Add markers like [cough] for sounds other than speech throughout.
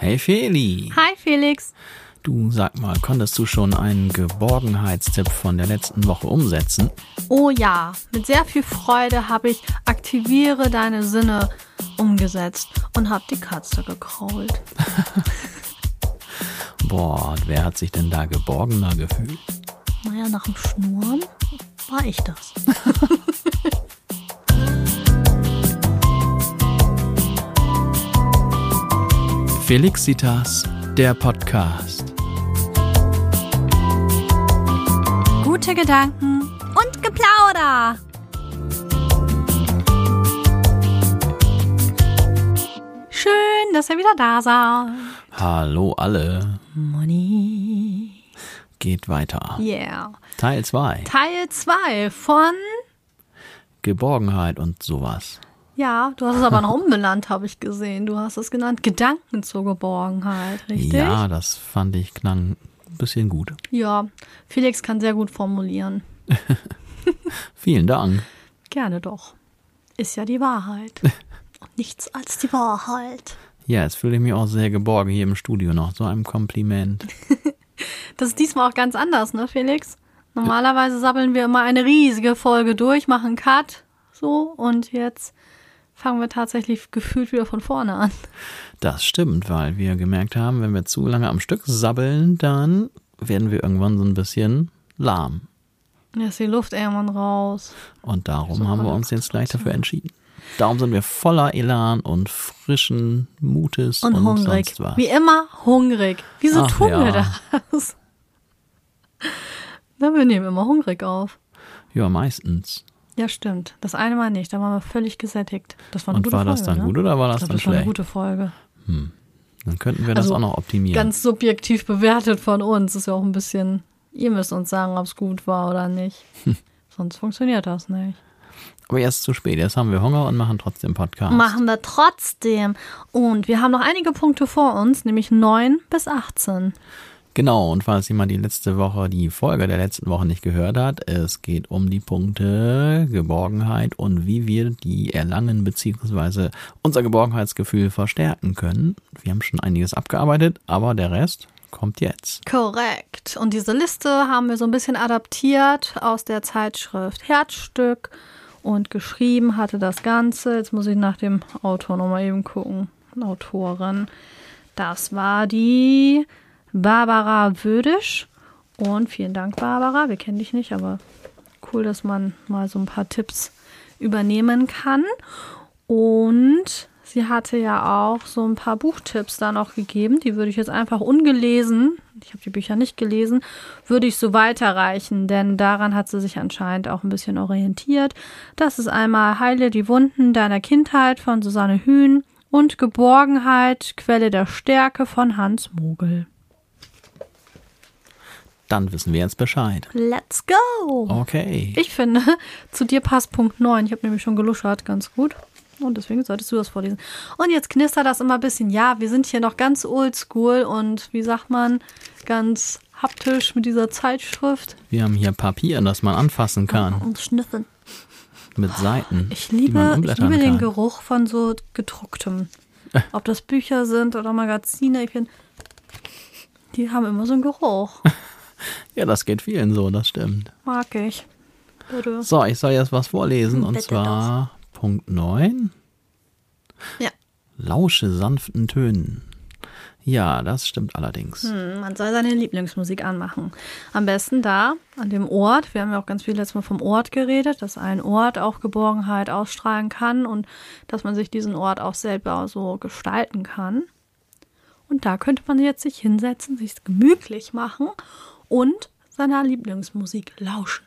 Hey Feli. Hi Felix. Du sag mal, konntest du schon einen Geborgenheitstipp von der letzten Woche umsetzen? Oh ja, mit sehr viel Freude habe ich Aktiviere deine Sinne umgesetzt und habe die Katze gekrault. [laughs] Boah, und wer hat sich denn da geborgener gefühlt? Naja, nach dem Schnurren war ich das. [laughs] Felixitas, der Podcast. Gute Gedanken und Geplauder. Schön, dass ihr wieder da seid. Hallo alle. Money. Geht weiter. Yeah. Teil 2. Teil 2 von. Geborgenheit und sowas. Ja, du hast es aber noch umbenannt, habe ich gesehen. Du hast es genannt Gedanken zur Geborgenheit, richtig? Ja, das fand ich klang ein bisschen gut. Ja, Felix kann sehr gut formulieren. [laughs] Vielen Dank. Gerne doch. Ist ja die Wahrheit. Und [laughs] nichts als die Wahrheit. Ja, jetzt fühle ich mich auch sehr geborgen hier im Studio noch. So einem Kompliment. [laughs] Das ist diesmal auch ganz anders, ne, Felix? Normalerweise sabbeln wir immer eine riesige Folge durch, machen Cut, so, und jetzt fangen wir tatsächlich gefühlt wieder von vorne an. Das stimmt, weil wir gemerkt haben, wenn wir zu lange am Stück sabbeln, dann werden wir irgendwann so ein bisschen lahm. Da ist die Luft irgendwann raus. Und darum So haben wir uns jetzt gleich dafür entschieden. Darum sind wir voller Elan und frischen Mutes und, Und, hungrig. sonst was. Wie immer hungrig. Wieso Ach tun ja. wir das? [laughs] Na, wir nehmen immer hungrig auf. Ja, meistens. Ja, stimmt. Das eine Mal nicht. Da waren wir völlig gesättigt. Das war eine Und gute war Folge. das dann ne? gut oder war das ich glaub, dann das war eine schlecht? gute Folge. Dann könnten wir das Also, auch noch optimieren. Ganz subjektiv bewertet von uns. Ist ja auch ein bisschen, ihr müsst uns sagen, ob es gut war oder nicht. [laughs] Sonst funktioniert das nicht. Aber jetzt zu spät. Jetzt haben wir Hunger und machen trotzdem Podcast. Machen wir trotzdem. Und wir haben noch einige Punkte vor uns, nämlich 9 bis 18. Genau, und falls jemand die letzte Woche, die Folge der letzten Woche nicht gehört hat, es geht um die Punkte Geborgenheit und wie wir die erlangen beziehungsweise unser Geborgenheitsgefühl verstärken können. Wir haben schon einiges abgearbeitet, aber der Rest kommt jetzt. Korrekt. Und diese Liste haben wir so ein bisschen adaptiert aus der Zeitschrift Herzstück und geschrieben hatte das Ganze. Jetzt muss ich nach dem Autor nochmal eben gucken. Autorin. Das war die Barbara Wödisch. Und vielen Dank, Barbara. Wir kennen dich nicht, aber cool, dass man mal so ein paar Tipps übernehmen kann. Und sie hatte ja auch so ein paar Buchtipps da noch gegeben. Die würde ich jetzt einfach ungelesen, ich habe die Bücher nicht gelesen, würde ich so weiterreichen, denn daran hat sie sich anscheinend auch ein bisschen orientiert. Das ist einmal Heile die Wunden deiner Kindheit von Susanne Hühn und Geborgenheit, Quelle der Stärke von Hans Mogel. Dann wissen wir jetzt Bescheid. Let's go! Okay. Ich finde, [laughs] zu dir passt Punkt 9. Ich habe nämlich schon geluschert, ganz gut. Und deswegen solltest du das vorlesen. Und jetzt knistert das immer ein bisschen. Ja, wir sind hier noch ganz oldschool und wie sagt man, ganz haptisch mit dieser Zeitschrift Wir haben hier Papier, das man anfassen kann. und schnüffeln. Mit Seiten. Ich die man liebe, ich liebe den. Geruch von so gedrucktem. [laughs] Ob das Bücher sind oder Magazine, ich finde, die haben immer so einen Geruch. [laughs] [laughs] Ja, das geht vielen so, das stimmt. Mag ich. Bitte. So, ich soll jetzt was vorlesen und Bitte zwar Punkt 9. Ja. Lausche sanften Tönen. Ja, das stimmt allerdings. Hm, Man soll seine Lieblingsmusik anmachen. Am besten da, an dem Ort. Wir haben ja auch ganz viel letztes Mal vom Ort geredet, dass ein Ort auch Geborgenheit ausstrahlen kann und dass man sich diesen Ort auch selber so gestalten kann. Und da könnte man jetzt sich hinsetzen, sich gemütlich machen und seiner Lieblingsmusik lauschen.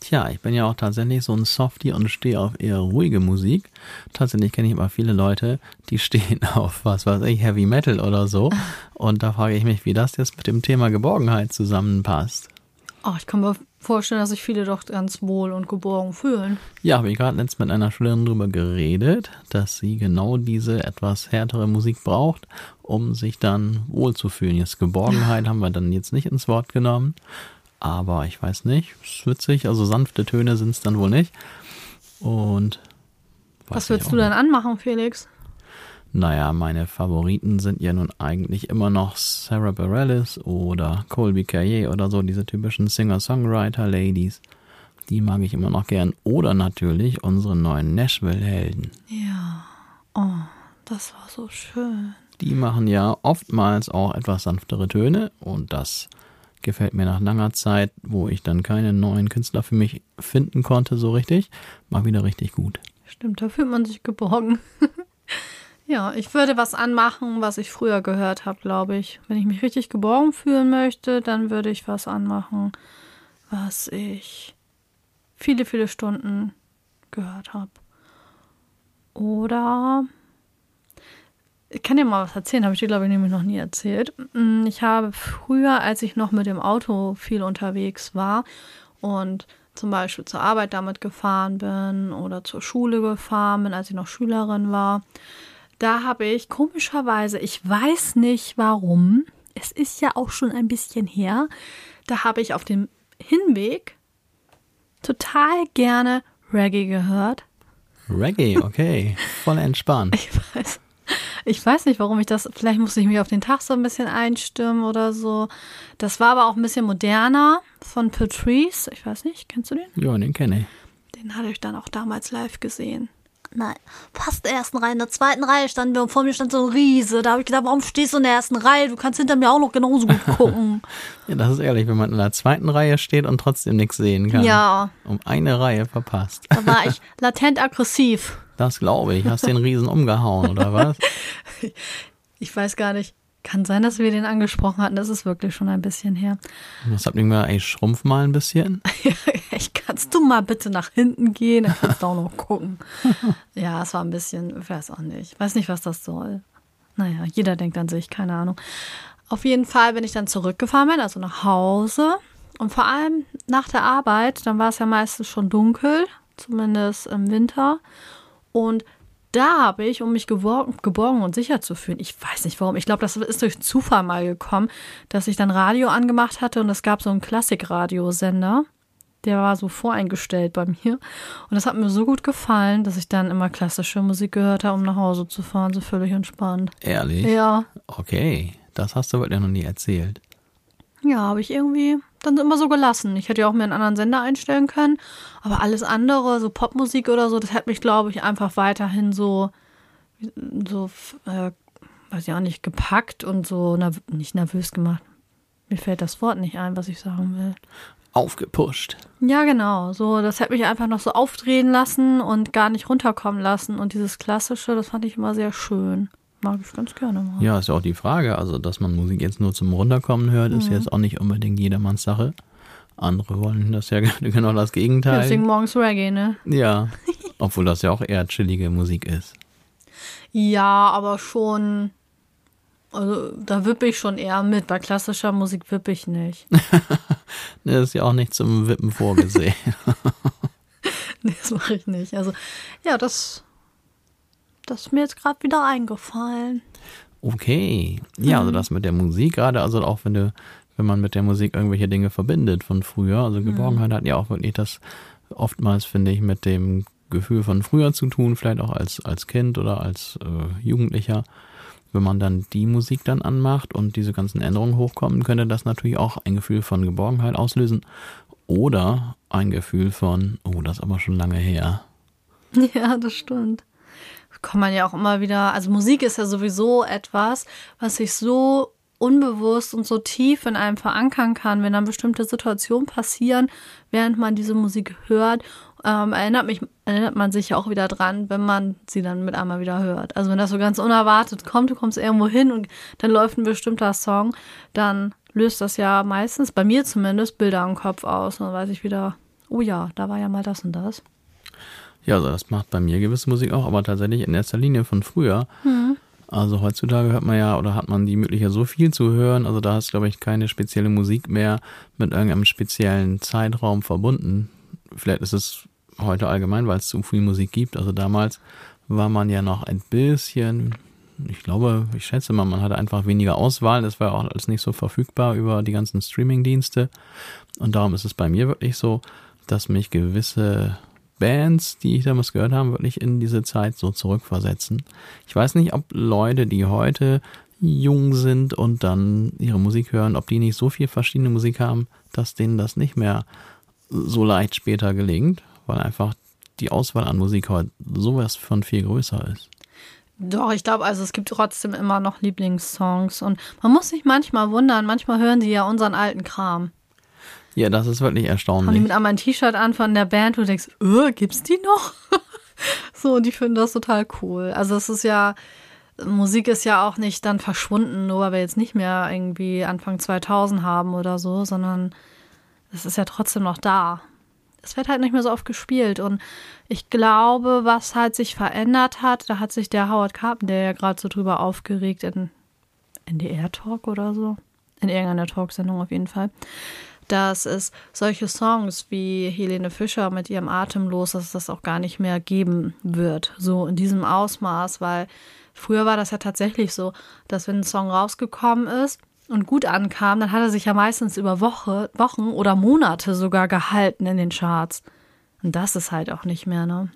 Tja, ich bin ja auch tatsächlich so ein Softie und stehe auf eher ruhige Musik. Tatsächlich kenne ich aber viele Leute, die stehen [laughs] auf was weiß ich, Heavy Metal oder so. Und da frage ich mich, wie das jetzt mit dem Thema Geborgenheit zusammenpasst. Oh, ich kann mir vorstellen, dass sich viele doch ganz wohl und geborgen fühlen. Ja, habe ich gerade letztens mit einer Schülerin drüber geredet, dass sie genau diese etwas härtere Musik braucht, um sich dann wohlzufühlen. Jetzt Geborgenheit haben wir dann jetzt nicht ins Wort genommen, aber ich weiß nicht, ist witzig, also sanfte Töne sind es dann wohl nicht. Und Was willst du dann anmachen, Felix? Naja, meine Favoriten sind ja nun eigentlich immer noch Sarah Bareilles oder Colby Carrier oder so, diese typischen Singer-Songwriter-Ladies. Die mag ich immer noch gern. Oder natürlich unsere neuen Nashville-Helden. Ja. Oh, das war so schön. Die machen ja oftmals auch etwas sanftere Töne und das gefällt mir nach langer Zeit, wo ich dann keine neuen Künstler für mich finden konnte, so richtig, mal wieder richtig gut. Stimmt, da fühlt man sich geborgen. [laughs] ja, ich würde was anmachen, was ich früher gehört habe, glaube ich. Wenn ich mich richtig geborgen fühlen möchte, dann würde ich was anmachen, was ich viele, viele Stunden gehört habe. Oder ich kann dir mal was erzählen, habe ich dir, glaube ich, nämlich noch nie erzählt. Mm, ich habe früher, als ich noch mit dem Auto viel unterwegs war und zum Beispiel zur Arbeit damit gefahren bin oder zur Schule gefahren bin, als ich noch Schülerin war, da habe ich komischerweise, ich weiß nicht warum, es ist ja auch schon ein bisschen her, da habe ich auf dem Hinweg total gerne Reggae gehört. Reggae, [laughs] okay, voll entspannt. Ich weiß. Ich weiß nicht, warum ich das, vielleicht musste ich mich auf den Tag so ein bisschen einstimmen oder so. Das war aber auch ein bisschen moderner von Patrice. Ich weiß nicht, kennst du den? Ja, den kenne ich. Den hatte ich dann auch damals live gesehen. Nein, fast in der ersten Reihe. In der zweiten Reihe standen wir und vor mir stand so ein Riese. Da habe ich gedacht, warum stehst du in der ersten Reihe? Du kannst hinter mir auch noch genauso gut [laughs] gucken. ja, das ist ehrlich, wenn man in der zweiten Reihe steht und trotzdem nichts sehen kann. Ja. Um eine Reihe verpasst. Da war ich [laughs] latent aggressiv. Das glaube ich. Hast den Riesen umgehauen, oder was? [laughs] Ich weiß gar nicht. Kann sein, dass wir den angesprochen hatten. Das ist wirklich schon ein bisschen her. Was habt ihr gesagt? Ey, schrumpf mal ein bisschen. [laughs] ich kannst du mal bitte nach hinten gehen? Dann kannst du auch noch gucken. [laughs] ja, es war ein bisschen, ich weiß auch nicht. Ich weiß nicht, was das soll. Naja, jeder denkt an sich, keine Ahnung. Auf jeden Fall, wenn ich dann zurückgefahren bin, also nach Hause und vor allem nach der Arbeit, dann war es ja meistens schon dunkel, zumindest im Winter. Und da habe ich, um mich geborgen, geborgen, und sicher zu fühlen, ich weiß nicht warum, ich glaube, das ist durch Zufall mal gekommen, dass ich dann Radio angemacht hatte und es gab so einen Klassikradiosender. Der war so voreingestellt bei mir. Und das hat mir so gut gefallen, dass ich dann immer klassische Musik gehört habe, um nach Hause zu fahren, so völlig entspannt. Ehrlich? Ja. Okay, das hast du wirklich noch nie erzählt. Ja, habe ich irgendwie dann immer so gelassen. Ich hätte ja auch mir einen anderen Sender einstellen können, aber alles andere, so Popmusik oder so, das hat mich, glaube ich, einfach weiterhin so, so, äh, weiß ich auch nicht, gepackt und so nerv nicht nervös gemacht. Mir fällt das Wort nicht ein, was ich sagen will. Aufgepusht. Ja, genau. So, das hat mich einfach noch so aufdrehen lassen und gar nicht runterkommen lassen. Und dieses Klassische, das fand ich immer sehr schön. Mag ich ganz gerne mal. Ja, ist ja auch die Frage. Also, dass man Musik jetzt nur zum Runterkommen hört, ist mhm. jetzt auch nicht unbedingt jedermanns Sache. Andere wollen das ja [laughs] genau das Gegenteil. Deswegen morgens Reggae, ne? Ja. [laughs] Obwohl das ja auch eher chillige Musik ist. Ja, aber schon. Also, da wippe ich schon eher mit. Bei klassischer Musik wippe ich nicht. [laughs] das ist ja auch nicht zum Wippen vorgesehen. nee, das mache ich nicht. Also, ja, das das ist mir jetzt gerade wieder eingefallen. Okay. Ja, also mhm. das mit der Musik gerade, also auch wenn du, wenn man mit der Musik irgendwelche Dinge verbindet von früher, also Geborgenheit mhm. hat ja auch wirklich das oftmals, finde ich, mit dem Gefühl von früher zu tun, vielleicht auch als, als Kind oder als äh, Jugendlicher. Wenn man dann die Musik dann anmacht und diese ganzen Änderungen hochkommen, könnte das natürlich auch ein Gefühl von Geborgenheit auslösen. Oder ein Gefühl von, oh, das ist aber schon lange her. [laughs] Ja, das stimmt kann man ja auch immer wieder, also Musik ist ja sowieso etwas, was sich so unbewusst und so tief in einem verankern kann, wenn dann bestimmte Situationen passieren, während man diese Musik hört, ähm, erinnert, mich, erinnert man sich ja auch wieder dran, wenn man sie dann mit einmal wieder hört. Also wenn das so ganz unerwartet kommt, du kommst irgendwo hin und dann läuft ein bestimmter Song, dann löst das ja meistens, bei mir zumindest, Bilder im Kopf aus. Und dann weiß ich wieder, oh ja, da war ja mal das und das. Ja, also das macht bei mir gewisse Musik auch, aber tatsächlich in erster Linie von früher. Mhm. Also heutzutage hört man ja oder hat man die Möglichkeit, so viel zu hören. Also da ist, glaube ich, keine spezielle Musik mehr mit irgendeinem speziellen Zeitraum verbunden. Vielleicht ist es heute allgemein, weil es zu viel Musik gibt. Also damals war man ja noch ein bisschen, ich glaube, ich schätze mal, man hatte einfach weniger Auswahl. Das war auch alles nicht so verfügbar über die ganzen Streaming-Dienste. Und darum ist es bei mir wirklich so, dass mich gewisse Bands, die ich damals gehört habe, wirklich in diese Zeit so zurückversetzen. Ich weiß nicht, ob Leute, die heute jung sind und dann ihre Musik hören, ob die nicht so viel verschiedene Musik haben, dass denen das nicht mehr so leicht später gelingt, weil einfach die Auswahl an Musik heute sowas von viel größer ist. Doch, ich glaube, also es gibt trotzdem immer noch Lieblingssongs und man muss sich manchmal wundern, manchmal hören die ja unseren alten Kram. Ja, das ist wirklich erstaunlich. Haben die mit einmal ein T-Shirt an von der Band, wo du denkst, öh, gibt's die noch? [laughs] so, und die finden das total cool. Also es ist ja, Musik ist ja auch nicht dann verschwunden, nur weil wir jetzt nicht mehr irgendwie Anfang 2000 haben oder so, sondern es ist ja trotzdem noch da. Es wird halt nicht mehr so oft gespielt und ich glaube, was halt sich verändert hat, da hat sich der Howard Carpenter ja gerade so drüber aufgeregt in NDR Talk oder so, in irgendeiner Talksendung auf jeden Fall, dass es solche Songs wie Helene Fischer mit ihrem Atemlos, dass es das auch gar nicht mehr geben wird, so in diesem Ausmaß, weil früher war das ja tatsächlich so, dass wenn ein Song rausgekommen ist, und gut ankam, dann hat er sich ja meistens über Woche, Wochen oder Monate sogar gehalten in den Charts. Und das ist halt auch nicht mehr, ne?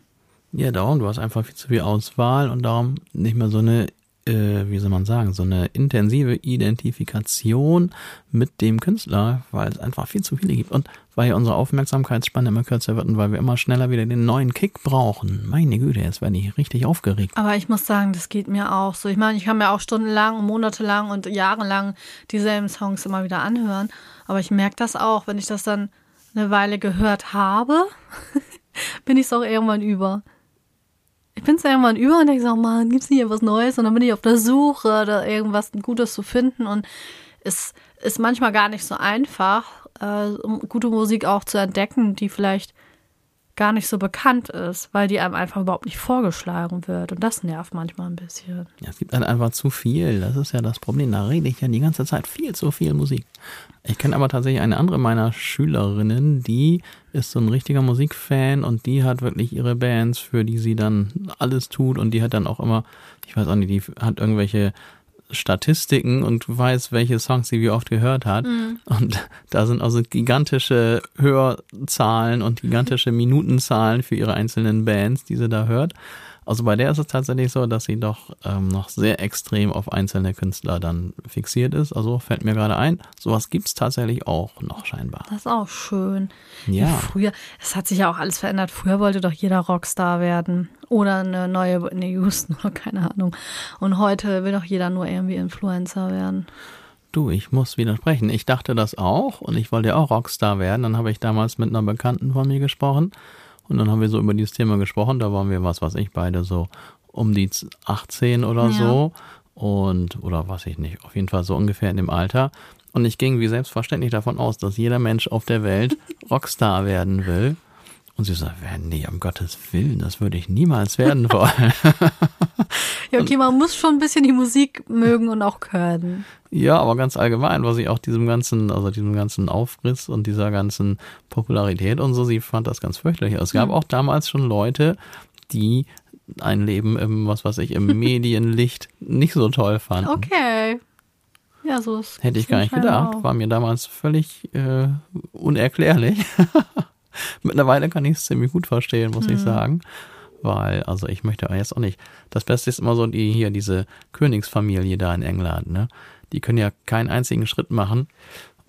Ja, darum, du hast einfach viel zu viel Auswahl und darum nicht mehr so eine äh, wie soll man sagen, so eine intensive Identifikation mit dem Künstler, weil es einfach viel zu viele gibt und weil ja unsere Aufmerksamkeitsspanne immer kürzer wird und weil wir immer schneller wieder den neuen Kick brauchen. Meine Güte, jetzt werde ich richtig aufgeregt. Aber ich muss sagen, das geht mir auch so. Ich meine, ich kann mir auch stundenlang, monatelang und jahrelang dieselben Songs immer wieder anhören. Aber ich merke das auch, wenn ich das dann eine Weile gehört habe, [laughs] bin ich es auch irgendwann über ich bin es irgendwann über und denke so, oh Mann, gibt's nicht etwas Neues? Und dann bin ich auf der Suche, da irgendwas Gutes zu finden. Und es ist manchmal gar nicht so einfach, äh, um gute Musik auch zu entdecken, die vielleicht gar nicht so bekannt ist, weil die einem einfach überhaupt nicht vorgeschlagen wird. Und das nervt manchmal ein bisschen. Ja, es gibt halt einfach zu viel. Das ist ja das Problem. Da rede ich ja die ganze Zeit viel zu viel Musik. Ich kenne aber tatsächlich eine andere meiner Schülerinnen, die ist so ein richtiger Musikfan und die hat wirklich ihre Bands, für die sie dann alles tut und die hat dann auch immer, ich weiß auch nicht, die hat irgendwelche Statistiken und weiß, welche Songs sie wie oft gehört hat. Mhm. Und da sind also gigantische Hörzahlen und gigantische Minutenzahlen für ihre einzelnen Bands, die sie da hört. Also bei der ist es tatsächlich so, dass sie doch ähm, noch sehr extrem auf einzelne Künstler dann fixiert ist. Also fällt mir gerade ein, sowas gibt es tatsächlich auch noch scheinbar. Das ist auch schön. Ja. ja. Früher, es hat sich ja auch alles verändert. Früher wollte doch jeder Rockstar werden. Oder eine neue, eine Houston oder keine Ahnung. Und heute will doch jeder nur irgendwie Influencer werden. Du, ich muss widersprechen. Ich dachte das auch und ich wollte auch Rockstar werden. Dann habe ich damals mit einer Bekannten von mir gesprochen und dann haben wir so über dieses Thema gesprochen. Da waren wir, was weiß ich, beide so um die 18 oder ja. so. Und, oder was ich nicht, auf jeden Fall so ungefähr in dem Alter. Und ich ging wie selbstverständlich davon aus, dass jeder Mensch auf der Welt [laughs] Rockstar werden will. Und sie sagt, nee, um Gottes Willen, das würde ich niemals werden wollen. [laughs] ja, okay, man muss schon ein bisschen die Musik mögen und auch können. Ja, aber ganz allgemein, was ich auch diesem ganzen, also diesem ganzen Aufriss und dieser ganzen Popularität und so, sie fand das ganz fürchterlich. Es gab mhm. auch damals schon Leute, die ein Leben im, was weiß ich, im [laughs] Medienlicht nicht so toll fanden. Okay. Ja, so ist Hätte ich gar nicht gedacht. Auch. War mir damals völlig äh, unerklärlich. [laughs] [laughs] Mittlerweile kann ich es ziemlich gut verstehen, muss mhm. ich sagen. Weil, also ich möchte jetzt auch nicht. Das Beste ist immer so die hier, diese Königsfamilie da in England, ne? Die können ja keinen einzigen Schritt machen,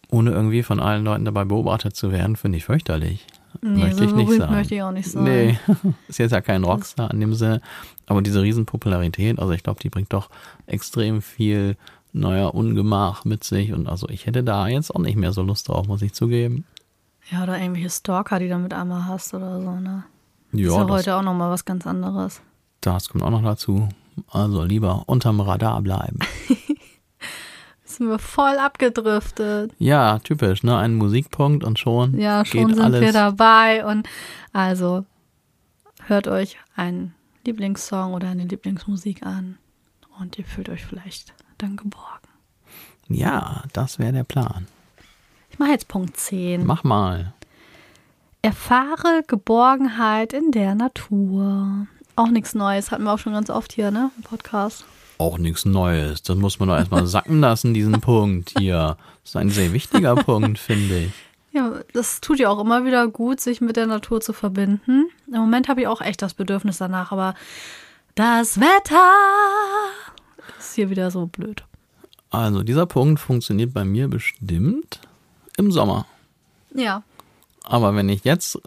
ohne irgendwie von allen Leuten dabei beobachtet zu werden, finde ich fürchterlich. Nee, möchte so ich nicht sein. möchte ich auch nicht sein. Nee, [laughs] ist jetzt ja kein Rockstar in dem Sinne, aber diese Riesenpopularität, also ich glaube, die bringt doch extrem viel neuer Ungemach mit sich und also ich hätte da jetzt auch nicht mehr so Lust drauf, muss ich zugeben. Ja, oder irgendwelche Stalker, die du mit einmal hast oder so, ne? Ja, ist ja heute auch nochmal was ganz anderes. Das kommt auch noch dazu. Also lieber unterm Radar bleiben. [laughs] sind wir voll abgedriftet. Ja, typisch, ne? Ein Musikpunkt und schon. Ja, schon sind alles. wir dabei. Und also hört euch einen Lieblingssong oder eine Lieblingsmusik an und ihr fühlt euch vielleicht dann geborgen. Ja, das wäre der Plan. Ich mache jetzt Punkt 10. Mach mal. Erfahre Geborgenheit in der Natur. Auch nichts Neues, hatten wir auch schon ganz oft hier, ne? Im Podcast. Auch nichts Neues. Das muss man doch erstmal [laughs] sacken lassen, diesen Punkt hier. Das ist ein sehr wichtiger [laughs] Punkt, finde ich. Ja, das tut ja auch immer wieder gut, sich mit der Natur zu verbinden. Im Moment habe ich auch echt das Bedürfnis danach, aber das Wetter ist hier wieder so blöd. Also dieser Punkt funktioniert bei mir bestimmt im Sommer. Ja. Aber wenn ich jetzt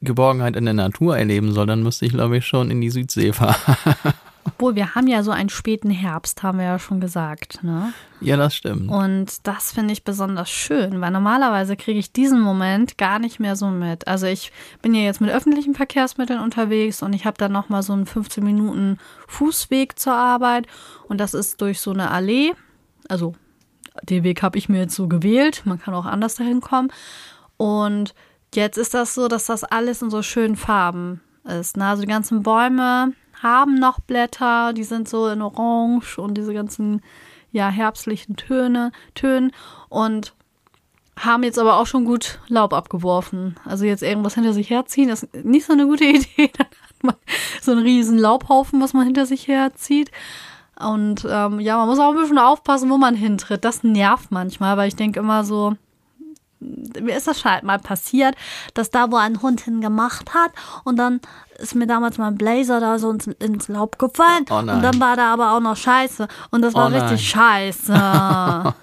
Geborgenheit in der Natur erleben soll, dann müsste ich, glaube ich, schon in die Südsee fahren. [laughs] Obwohl, wir haben ja so einen späten Herbst, haben wir ja schon gesagt. Ne? Ja, das stimmt. Und das finde ich besonders schön, weil normalerweise kriege ich diesen Moment gar nicht mehr so mit. Also ich bin ja jetzt mit öffentlichen Verkehrsmitteln unterwegs und ich habe dann nochmal so einen 15 Minuten Fußweg zur Arbeit und das ist durch so eine Allee. Also den Weg habe ich mir jetzt so gewählt. Man kann auch anders dahin kommen. Und jetzt ist das so, dass das alles in so schönen Farben ist. Ne? Also die ganzen Bäume haben noch Blätter, die sind so in Orange und diese ganzen ja herbstlichen Töne, Tönen und haben jetzt aber auch schon gut Laub abgeworfen. Also jetzt irgendwas hinter sich herziehen, ist nicht so eine gute [laughs] Idee. Dann hat man so einen riesen Laubhaufen, was man hinter sich herzieht. Und ähm, ja, man muss auch ein bisschen aufpassen, wo man hintritt. Das nervt manchmal, weil ich denke immer so, mir ist das halt mal passiert, dass da, wo ein Hund hingemacht hat und dann ist mir damals mein Blazer da so ins, ins Laub gefallen Oh und dann war da aber auch noch Scheiße und das war Oh richtig scheiße. [laughs]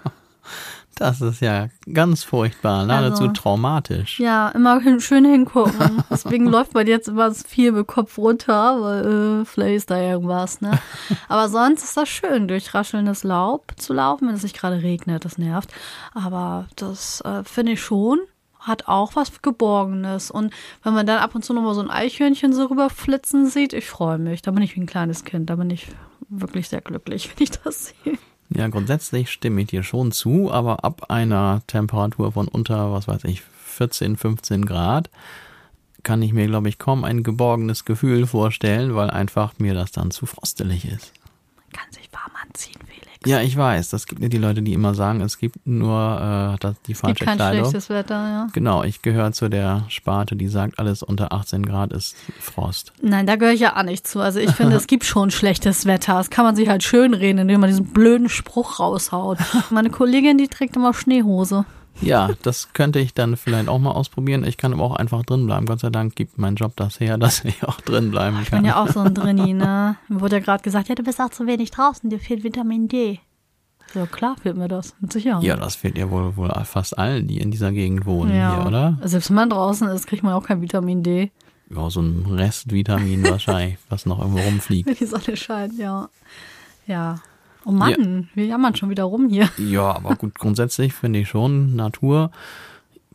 Das ist ja ganz furchtbar, geradezu Also- traumatisch. ja, immer hin, schön hingucken. Deswegen [laughs] läuft man jetzt immer viel mit Kopf runter, weil äh, vielleicht ist da irgendwas, ne? [laughs] Aber sonst ist das schön, durch raschelndes Laub zu laufen, wenn es nicht gerade regnet, das nervt. Aber das äh, finde ich schon, hat auch was Geborgenes. Und wenn man dann ab und zu nochmal so ein Eichhörnchen so rüberflitzen sieht, ich freue mich. Da bin ich wie ein kleines Kind. Da bin ich wirklich sehr glücklich, [laughs] wenn ich das sehe. Ja, grundsätzlich stimme ich dir schon zu, aber ab einer Temperatur von unter, was weiß ich, 14, 15 Grad kann ich mir, glaube ich, kaum ein geborgenes Gefühl vorstellen, weil einfach mir das dann zu frostelig ist. Man kann sich warm anziehen. Ja, ich weiß, das gibt ja die Leute, die immer sagen, es gibt nur äh, das, die Es gibt falsche kein Kleidung. schlechtes Wetter, ja. Genau, ich gehöre zu der Sparte, die sagt, alles unter 18 Grad ist Frost. Nein, da gehöre ich ja auch nicht zu. Also ich finde, [laughs] es gibt schon schlechtes Wetter. Das kann man sich halt schön reden, indem man diesen blöden Spruch raushaut. [laughs] Meine Kollegin, die trägt immer Schneehose. Ja, das könnte ich dann vielleicht auch mal ausprobieren. Ich kann aber auch einfach drin bleiben. Gott sei Dank gibt mein Job das her, [laughs] dass ich auch drin bleiben Ich bin kann. ja auch so ein Drinni, ne? Mir wurde ja gerade gesagt, ja, du bist auch zu wenig draußen, dir fehlt Vitamin D. Ja, klar fehlt mir das, mit Sicherheit. Ja, das fehlt ja wohl, wohl fast allen, die in dieser Gegend wohnen Ja. hier, oder? Selbst wenn man draußen ist, kriegt man auch kein Vitamin D. Ja, so ein Restvitamin wahrscheinlich, was noch irgendwo rumfliegt. [laughs] Wenn die Sonne scheint, ja. Ja. Oh Mann, wir jammern schon wieder rum hier. Ja, aber [laughs] gut, grundsätzlich finde ich schon Natur,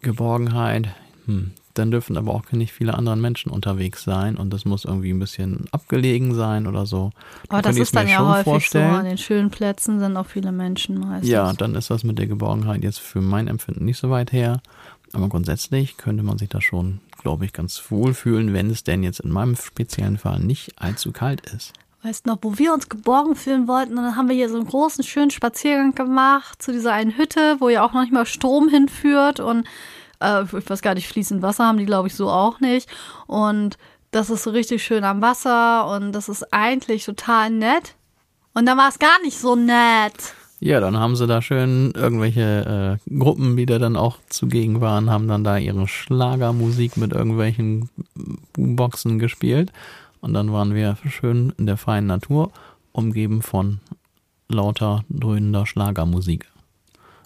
Geborgenheit, hm, dann dürfen aber auch nicht viele andere Menschen unterwegs sein und das muss irgendwie ein bisschen abgelegen sein oder so. Aber Dann das ist dann ja häufig so. vorstellen. An den schönen Plätzen sind auch viele Menschen meistens. Ja, dann ist das mit der Geborgenheit jetzt für mein Empfinden nicht so weit her. Aber grundsätzlich könnte man sich da schon, glaube ich, ganz wohl fühlen, wenn es denn jetzt in meinem speziellen Fall nicht allzu kalt ist. Weißt noch, wo wir uns geborgen fühlen wollten, und dann haben wir hier so einen großen, schönen Spaziergang gemacht zu dieser einen Hütte, wo ja auch noch nicht mal Strom hinführt und äh, ich weiß gar nicht, fließend Wasser haben die, glaube ich, so auch nicht. Und das ist so richtig schön am Wasser und das ist eigentlich total nett. Und dann war es gar nicht so nett. Ja, dann haben sie da schön irgendwelche äh, Gruppen, die da dann auch zugegen waren, haben dann da ihre Schlagermusik mit irgendwelchen Boomboxen gespielt. Und dann waren wir schön in der freien Natur, umgeben von lauter dröhnender Schlagermusik.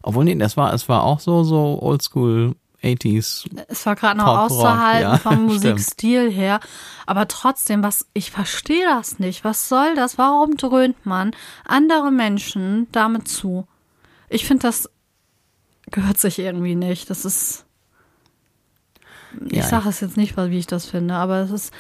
Obwohl, nee, das war, es war auch so, so oldschool 80s. Es war gerade noch auszuhalten ja, [laughs] vom. Musikstil her. Aber trotzdem, was, ich verstehe das nicht. Was soll das? Warum dröhnt man andere Menschen damit zu? Ich finde, das gehört sich irgendwie nicht. Das ist. Ich Ja, sage es jetzt nicht, wie ich das finde, aber es ist.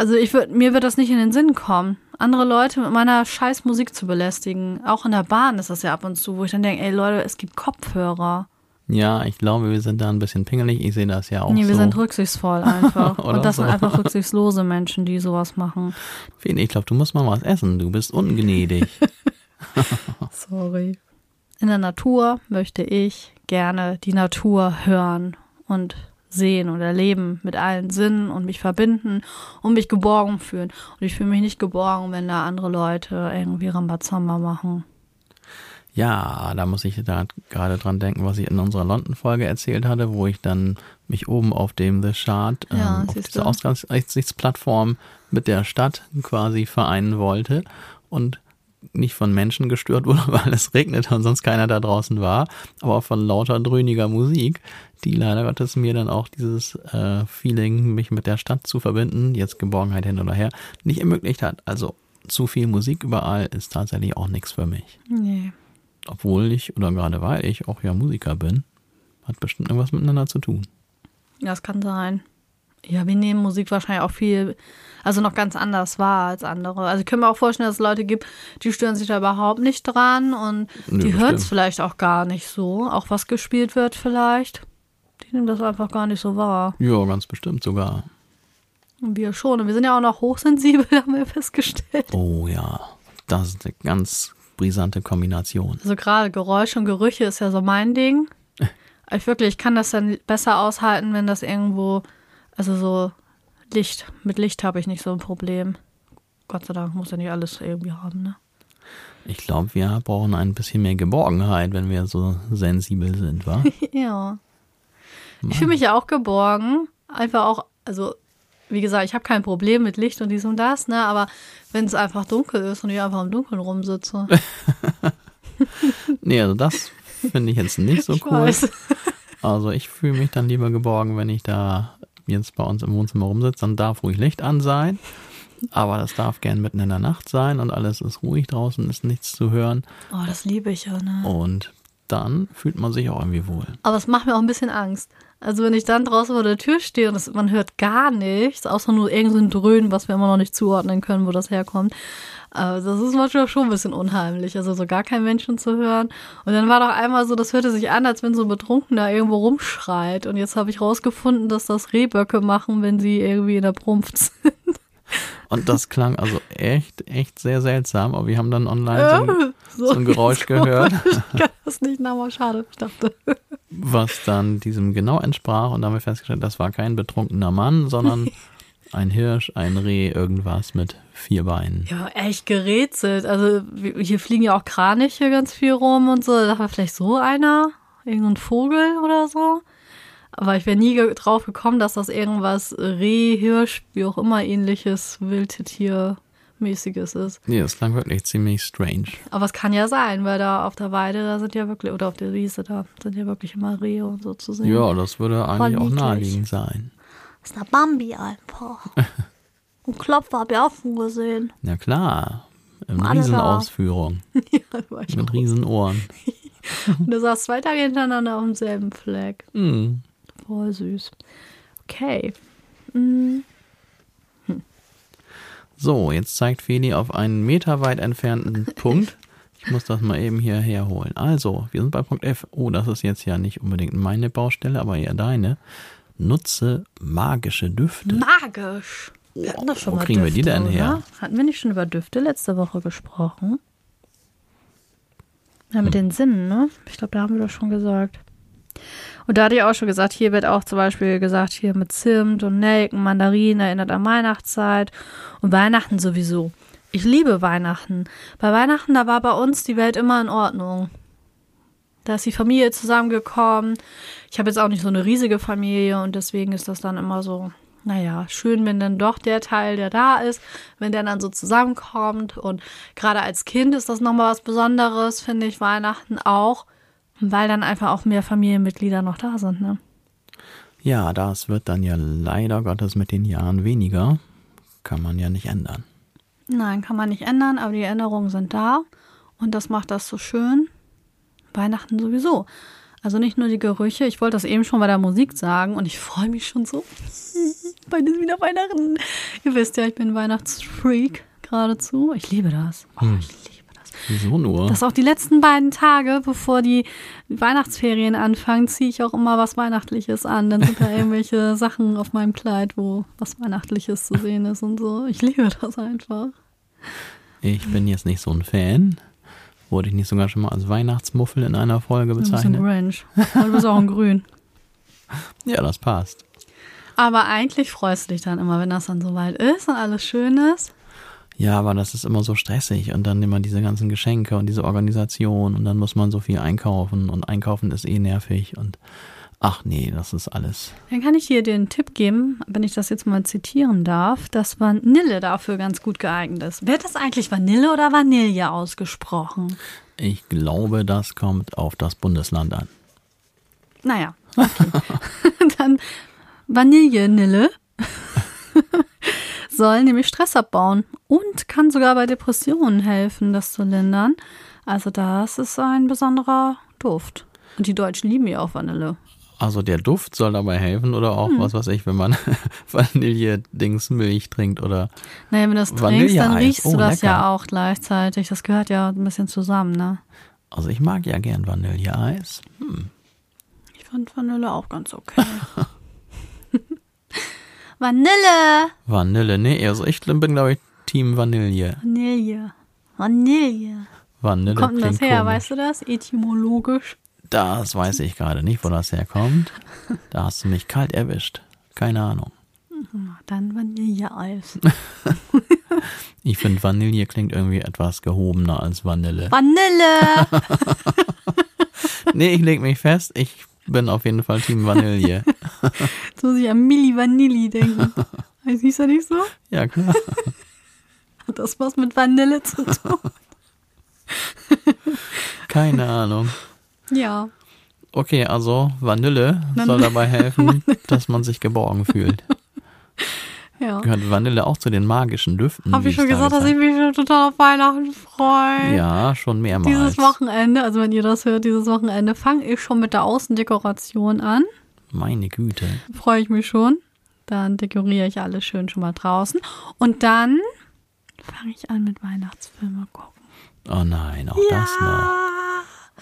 Also ich würd, mir wird das nicht in den Sinn kommen, andere Leute mit meiner scheiß Musik zu belästigen. Auch in der Bahn ist das ja ab und zu, wo ich dann denke, ey Leute, es gibt Kopfhörer. Ja, ich glaube, wir sind da ein bisschen pingelig. Ich sehe das ja auch Nee, wir so. sind rücksichtsvoll einfach. [laughs] Und das so. sind einfach rücksichtslose Menschen, die sowas machen. Ich glaube, du musst mal was essen. Du bist ungnädig. [laughs] [laughs] Sorry. In der Natur möchte ich gerne die Natur hören und sehen und erleben mit allen Sinnen und mich verbinden und mich geborgen fühlen. Und ich fühle mich nicht geborgen, wenn da andere Leute irgendwie Rambazamba machen. Ja, da muss ich da gerade dran denken, was ich in unserer London-Folge erzählt hatte, wo ich dann mich oben auf dem The Chart, Ja, ähm, auf dieser du. Aussichtsplattform mit der Stadt quasi vereinen wollte und nicht von Menschen gestört wurde, [laughs] weil es regnete und sonst keiner da draußen war, aber von lauter dröhniger Musik, die leider Gottes mir dann auch dieses äh, Feeling, mich mit der Stadt zu verbinden, jetzt Geborgenheit hin oder her, nicht ermöglicht hat. Also zu viel Musik überall ist tatsächlich auch nichts für mich Nee. obwohl ich oder gerade weil ich auch ja Musiker bin, hat bestimmt irgendwas miteinander zu tun. Ja, das kann sein. Ja, wir nehmen Musik wahrscheinlich auch viel, also noch ganz anders wahr als andere. Also ich kann mir auch vorstellen, dass es Leute gibt, die stören sich da überhaupt nicht dran und Nö, die hören es vielleicht auch gar nicht so. Auch was gespielt wird vielleicht. Die nehmen das einfach gar nicht so wahr. Ja, ganz bestimmt sogar. Und wir schon. Und wir sind ja auch noch hochsensibel, [laughs] haben wir festgestellt. Oh ja, das ist eine ganz brisante Kombination. Also gerade Geräusche und Gerüche ist ja so mein Ding. [laughs] Ich wirklich, ich kann das dann besser aushalten, wenn das irgendwo, also so Licht, mit Licht habe ich nicht so ein Problem. Gott sei Dank muss ja nicht alles irgendwie haben, ne? Ich glaube, wir brauchen ein bisschen mehr Geborgenheit, wenn wir so sensibel sind, wa? [laughs] Ja. Ich fühle mich ja auch geborgen. Einfach auch, also, wie gesagt, ich habe kein Problem mit Licht und dies und das, ne? Aber wenn es einfach dunkel ist und ich einfach im Dunkeln rumsitze. [laughs] nee, also das finde ich jetzt nicht so ich cool. weiß. Also ich fühle mich dann lieber geborgen, wenn ich da jetzt bei uns im Wohnzimmer rumsitze, dann darf ruhig Licht an sein. Aber das darf gern mitten in der Nacht sein und alles ist ruhig draußen, ist nichts zu hören. Oh, das liebe ich ja, ne? Und dann fühlt man sich auch irgendwie wohl. Aber es macht mir auch ein bisschen Angst. Also wenn ich dann draußen vor der Tür stehe und es, man hört gar nichts, außer nur irgend so Dröhnen, was wir immer noch nicht zuordnen können, wo das herkommt. Aber das ist manchmal schon ein bisschen unheimlich, also so gar kein Menschen zu hören. Und dann war doch einmal so, das hörte sich an, als wenn so ein Betrunkener irgendwo rumschreit. Und jetzt habe ich rausgefunden, dass das Rehböcke machen, wenn sie irgendwie in der Prumpf [laughs] sind. Und das klang also echt, echt sehr seltsam. Aber wir haben dann online so ein, so ein Geräusch [laughs] gehört, [laughs] Ich kann das nicht nachmachen, schade, ich dachte. was dann diesem genau entsprach. Und dann haben wir festgestellt, das war kein betrunkener Mann, sondern [laughs] ein Hirsch, ein Reh, irgendwas mit vier Beinen. Ja, echt gerätselt. Also hier fliegen ja auch Kraniche ganz viel rum und so. Da war vielleicht so einer, irgendein Vogel oder so. Aber ich wäre nie ge drauf gekommen, dass das irgendwas Reh, Hirsch, wie auch immer ähnliches Wildtier-mäßiges ist. Nee, das klang wirklich ziemlich strange. Aber es kann ja sein, weil da auf der Weide, da sind ja wirklich, oder auf der Wiese, da sind ja wirklich immer Rehe und so zu sehen. Ja, das würde eigentlich auch naheliegend sein. Das ist der Bambi einfach. [laughs] und Klopfer habe ich auch schon gesehen. Ja klar, in. Riesenausführung, [laughs] ja, mit. Riesenohren. [laughs] Und du saß zwei Tage hintereinander auf demselben Fleck. Hm. Voll süß. Okay. Mm, So, jetzt zeigt Feli auf einen Meter weit entfernten [laughs] Punkt. Ich muss das mal eben hier herholen. Also, wir sind bei Punkt F. Oh, das ist jetzt ja nicht unbedingt meine Baustelle, aber eher deine. Nutze magische Düfte. Magisch. Wir hatten doch schon wo mal kriegen wir die Düfte, denn her? oder? Hatten wir nicht schon über Düfte letzte Woche gesprochen? Ja, mit den Sinnen, ne? Ich glaube, da haben wir doch schon gesagt. Und da hatte ich auch schon gesagt, hier wird auch zum Beispiel gesagt, hier mit Zimt und Nelken, Mandarinen erinnert an Weihnachtszeit und Weihnachten sowieso. Ich liebe Weihnachten. Bei Weihnachten, da war bei uns die Welt immer in Ordnung. Da ist die Familie zusammengekommen. Ich habe jetzt auch nicht so eine riesige Familie und deswegen ist das dann immer so, naja, schön, wenn dann doch der Teil, der da ist, wenn der dann so zusammenkommt. Und gerade als Kind ist das nochmal was Besonderes, finde ich, Weihnachten auch, weil dann einfach auch mehr Familienmitglieder noch da sind, ne? Ja, das wird dann ja leider Gottes mit den Jahren weniger. Kann man ja nicht ändern. Nein, kann man nicht ändern, aber die Erinnerungen sind da und das macht das so schön. Weihnachten sowieso. Also nicht nur die Gerüche, ich wollte das eben schon bei der Musik sagen und ich freue mich schon so. [laughs] Bald ist wieder Weihnachten. Ihr wisst ja, ich bin Weihnachtsfreak geradezu. Ich liebe das. Oh, ich liebe das. Wieso nur? Das auch die letzten beiden Tage, bevor die Weihnachtsferien anfangen, ziehe ich auch immer was Weihnachtliches an. Dann sind da [laughs] irgendwelche Sachen auf meinem Kleid, wo was Weihnachtliches zu sehen ist und so. Ich liebe das einfach. Ich bin jetzt nicht so ein Fan. Wurde ich nicht sogar schon mal als Weihnachtsmuffel in einer Folge Du bist ein bezeichnet? Grinch. Und du bist auch ein Grün. [laughs] Ja, das passt. Aber eigentlich freust du dich dann immer, wenn das dann soweit ist und alles schön ist. Ja, aber das ist immer so stressig und dann immer diese ganzen Geschenke und diese Organisation und dann muss man so viel einkaufen und einkaufen ist eh nervig und ach nee, das ist alles. Dann kann ich hier den Tipp geben, wenn ich das jetzt mal zitieren darf, dass Vanille dafür ganz gut geeignet ist. Wird das eigentlich Vanille oder Vanille ausgesprochen? Ich glaube, das kommt auf das Bundesland an. Naja, okay. [laughs] dann Vanillenille [laughs] [laughs] soll nämlich Stress abbauen und kann sogar bei Depressionen helfen, das zu lindern. Also das ist ein besonderer Duft. Und die Deutschen lieben ja auch Vanille. Also der Duft soll dabei helfen oder auch, hm. was weiß ich, wenn man [laughs] Vanille-Dings Milch trinkt oder. Naja, wenn du das trinkst, dann riechst oh, du das lecker. ja auch gleichzeitig. Das gehört ja ein bisschen zusammen, ne? Also ich mag ja gern Vanilleeis. Hm. Ich fand Vanille auch ganz okay. [laughs] Vanille! Vanille, nee, also ich bin, glaube ich, Team Vanille. Vanille. Vanille. Vanille. Wo kommt das her, komisch. weißt du das? Etymologisch. Das weiß ich gerade nicht, wo das herkommt. Da hast du mich kalt erwischt. Keine Ahnung. Dann Vanilleeis. [laughs] ich finde, Vanille klingt irgendwie etwas gehobener als Vanille. Vanille! [laughs] nee, ich leg mich fest. Ich bin auf jeden Fall Team Vanille. [laughs] Jetzt muss ich an Milli Vanilli denken. [laughs] Hieß er nicht so? Ja, klar. [laughs] Hat das was mit Vanille zu tun? Keine Ahnung. Ja. Okay, also Vanille soll dabei helfen, dass man sich geborgen fühlt. Ja. Gehört Vanille auch zu den magischen Düften? Habe ich schon gesagt, dass ich mich schon total auf Weihnachten freue. Ja, schon mehrmals. Dieses Wochenende, also wenn ihr das hört, dieses Wochenende, fange ich schon mit der Außendekoration an. Meine Güte. Freue ich mich schon. Dann dekoriere ich alles schön schon mal draußen. Und dann fange ich an mit Weihnachtsfilmen gucken. Oh nein, auch ja. das noch.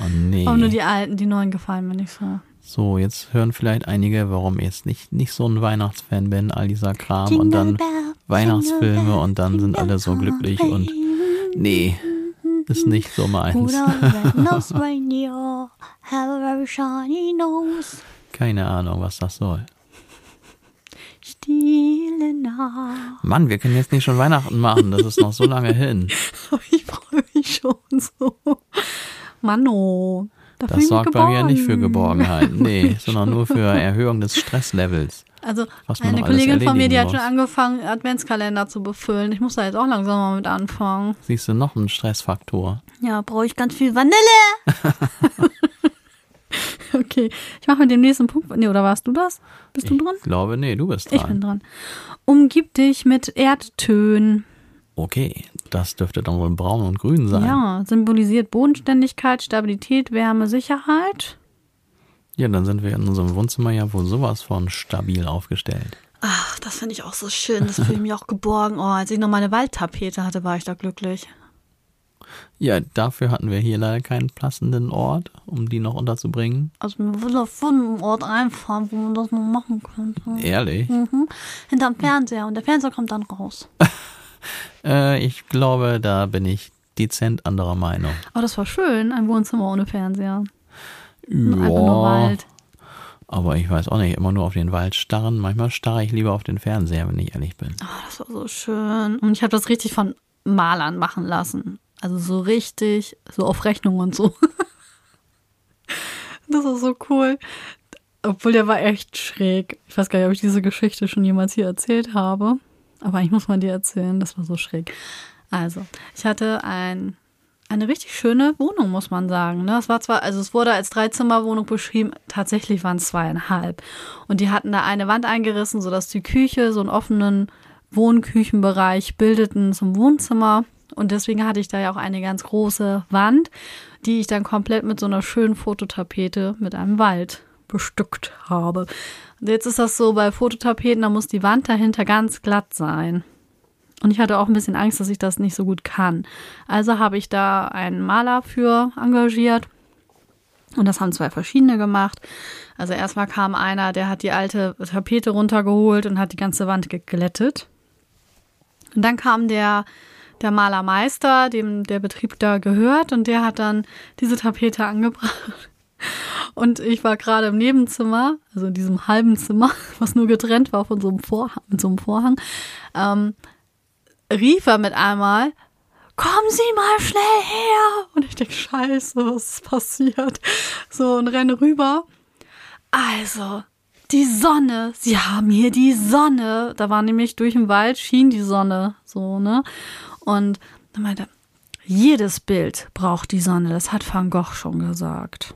Oh nee. Aber nur die alten, die neuen gefallen mir nicht so. So, jetzt hören vielleicht einige, warum ich jetzt nicht, nicht so ein Weihnachtsfan bin, all dieser Kram und dann Weihnachtsfilme und dann sind alle so glücklich und nee, ist nicht so meins. [laughs] Keine Ahnung, was das soll. Stille Nacht. Mann, wir können jetzt nicht schon Weihnachten machen, das ist noch so lange hin. [laughs] ich freue mich schon so. Mano. Da das sorgt bei mir nicht für Geborgenheit, [laughs] nee, sondern nur für Erhöhung des Stresslevels. Also eine Kollegin von mir, die hat schon angefangen, Adventskalender zu befüllen. Ich muss da jetzt auch langsam mal mit anfangen. Siehst du noch einen Stressfaktor? Ja, brauche ich ganz viel Vanille. [laughs] okay, ich mache mit dem nächsten Punkt. Nee, oder warst du das? Bist ich du dran? Ich glaube, nee, du bist dran. Ich bin dran. Umgib dich mit Erdtönen. Okay, das dürfte dann wohl braun und grün sein. Ja, symbolisiert Bodenständigkeit, Stabilität, Wärme, Sicherheit. Ja, dann sind wir in unserem Wohnzimmer ja wohl sowas von stabil aufgestellt. Ach, das finde ich auch so schön. Das fühle ich mich auch geborgen. Oh, als ich noch meine Waldtapete hatte, war ich da glücklich. Ja, dafür hatten wir hier leider keinen passenden Ort, um die noch unterzubringen. Also mir würde von einem Ort einfallen, wo man das noch machen könnte. Ehrlich? Mhm. Hinterm Fernseher und der Fernseher kommt dann raus. [laughs] Äh, ich glaube, da bin ich dezent anderer Meinung. Aber das war schön, ein Wohnzimmer ohne Fernseher. Ja. Aber ich weiß auch nicht, immer nur auf den Wald starren. Manchmal starre ich lieber auf den Fernseher, wenn ich ehrlich bin. Oh, das war so schön. Und ich habe das richtig von Malern machen lassen. Also so richtig, so auf Rechnung und so. [laughs] das ist so cool. Obwohl der war echt schräg. Ich weiß gar nicht, ob ich diese Geschichte schon jemals hier erzählt habe. Aber ich muss mal dir erzählen, das war so schräg. Also, ich hatte ein, eine richtig schöne Wohnung, muss man sagen. Ne? Es war zwar, also es wurde als Dreizimmerwohnung beschrieben, tatsächlich waren es zweieinhalb. Und die hatten da eine Wand eingerissen, sodass die Küche so einen offenen Wohnküchenbereich bildeten zum Wohnzimmer. Und deswegen hatte ich da ja auch eine ganz große Wand, die ich dann komplett mit so einer schönen Fototapete mit einem Wald bestückt habe. Und jetzt ist das so bei Fototapeten, da muss die Wand dahinter ganz glatt sein. Und ich hatte auch ein bisschen Angst, dass ich das nicht so gut kann. Also habe ich da einen Maler für engagiert. Und das haben zwei verschiedene gemacht. Also erstmal kam einer, der hat die alte Tapete runtergeholt und hat die ganze Wand geglättet. Und dann kam der, der Malermeister, dem der Betrieb da gehört, und der hat dann diese Tapete angebracht. Und ich war gerade im Nebenzimmer, also in diesem halben Zimmer, [laughs] was nur getrennt war von so einem Vorhang, mit so einem Vorhang. Ähm, rief er mit einmal, kommen Sie mal schnell her. Und ich denke, scheiße, was ist passiert? So, und renne rüber. Also, die Sonne, Sie haben hier die Sonne. Da war nämlich durch den Wald schien die Sonne, so, ne? Und dann meinte er, jedes Bild braucht die Sonne. Das hat Van Gogh schon gesagt.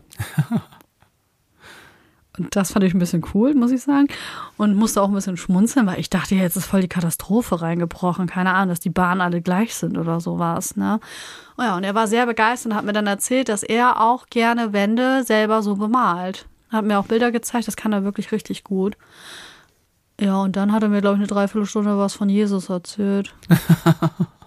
Und [laughs] das fand ich ein bisschen cool, muss ich sagen. Und musste auch ein bisschen schmunzeln, weil ich dachte, jetzt ist voll die Katastrophe reingebrochen. Keine Ahnung, dass die Bahnen alle gleich sind oder sowas. Ne? Oh ja, und er war sehr begeistert und hat mir dann erzählt, dass er auch gerne Wände selber so bemalt. Hat mir auch Bilder gezeigt, das kann er wirklich richtig gut. Ja, und dann hat er mir, glaube ich, eine Dreiviertelstunde was von Jesus erzählt. [laughs]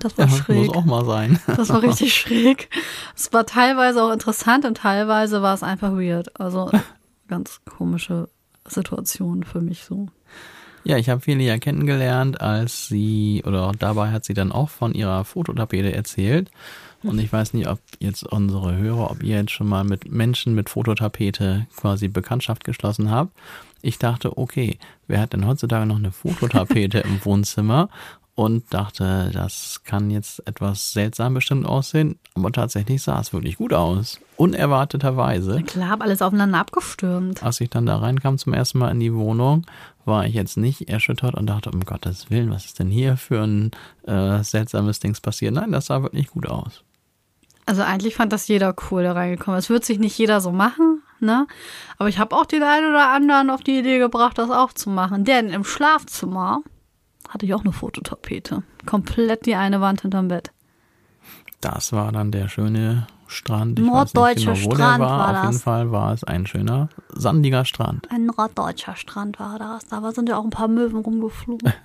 Das war ja, schräg. Muss auch mal sein. Das war [laughs] richtig schräg. Es war teilweise auch interessant und teilweise war es einfach weird. Also ganz komische Situation für mich so. Ja, ich habe Feli ja kennengelernt, als sie, oder dabei hat sie dann auch von ihrer Fototapete erzählt. Und ich weiß nicht, ob jetzt unsere Hörer, ob ihr jetzt schon mal mit Menschen mit Fototapete quasi Bekanntschaft geschlossen habt. Ich dachte, okay, wer hat denn heutzutage noch eine Fototapete im [laughs] Wohnzimmer? Und dachte, das kann jetzt etwas seltsam bestimmt aussehen, aber tatsächlich sah es wirklich gut aus. Unerwarteterweise. Na klar, hab alles aufeinander abgestürmt. Als ich dann da reinkam zum ersten Mal in die Wohnung, war ich jetzt nicht erschüttert und dachte, um Gottes Willen, was ist denn hier für ein äh, seltsames Dings passiert? Nein, das sah wirklich gut aus. Also eigentlich fand das jeder cool, der reingekommen ist. Es wird sich nicht jeder so machen, ne? Aber ich habe auch den einen oder anderen auf die Idee gebracht, das auch zu machen. Denn im Schlafzimmer hatte ich auch eine Fototapete. Komplett die eine Wand hinterm Bett. Das war dann der schöne Strand. Ich Norddeutscher genau, Strand war. war. Auf jeden Fall war es ein schöner, sandiger Strand. Ein norddeutscher Strand war das. Da sind ja auch ein paar Möwen rumgeflogen. [laughs]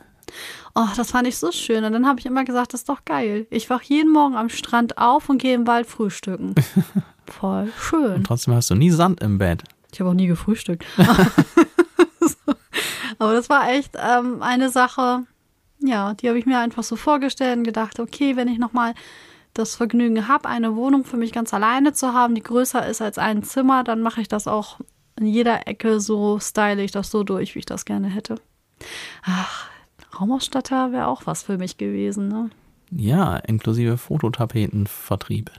Oh, das fand ich so schön. Und dann habe ich immer gesagt, das ist doch geil. Ich wach jeden Morgen am Strand auf und gehe im Wald frühstücken. [laughs] Voll schön. Und trotzdem hast du nie Sand im Bett. Ich habe auch nie gefrühstückt. [laughs] Aber das war echt ähm, eine Sache, ja, die habe ich mir einfach so vorgestellt und gedacht, okay, wenn ich nochmal das Vergnügen habe, eine Wohnung für mich ganz alleine zu haben, die größer ist als ein Zimmer, dann mache ich das auch in jeder Ecke so, style ich das so durch, wie ich das gerne hätte. Ach, Raumausstatter wäre auch was für mich gewesen, ne? Ja, inklusive Fototapetenvertrieb.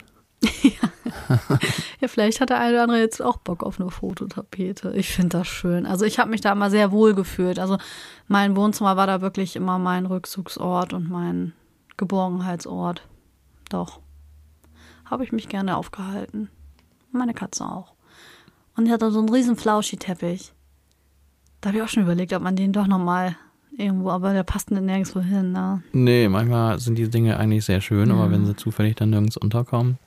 Ja. [laughs] ja, vielleicht hat der eine oder andere jetzt auch Bock auf eine Fototapete. Ich finde das schön. Also ich habe mich da immer sehr wohl gefühlt. Also mein Wohnzimmer war da wirklich immer mein Rückzugsort und mein Geborgenheitsort. Doch. Habe ich mich gerne aufgehalten. Meine Katze auch. Und die hat dann so einen riesen Flauschi-Teppich. Da habe ich auch schon überlegt, ob man den doch nochmal irgendwo, aber der passt nirgendwo hin, ne? Nee, manchmal sind die Dinge eigentlich sehr schön, ja. aber wenn sie zufällig dann nirgends unterkommen,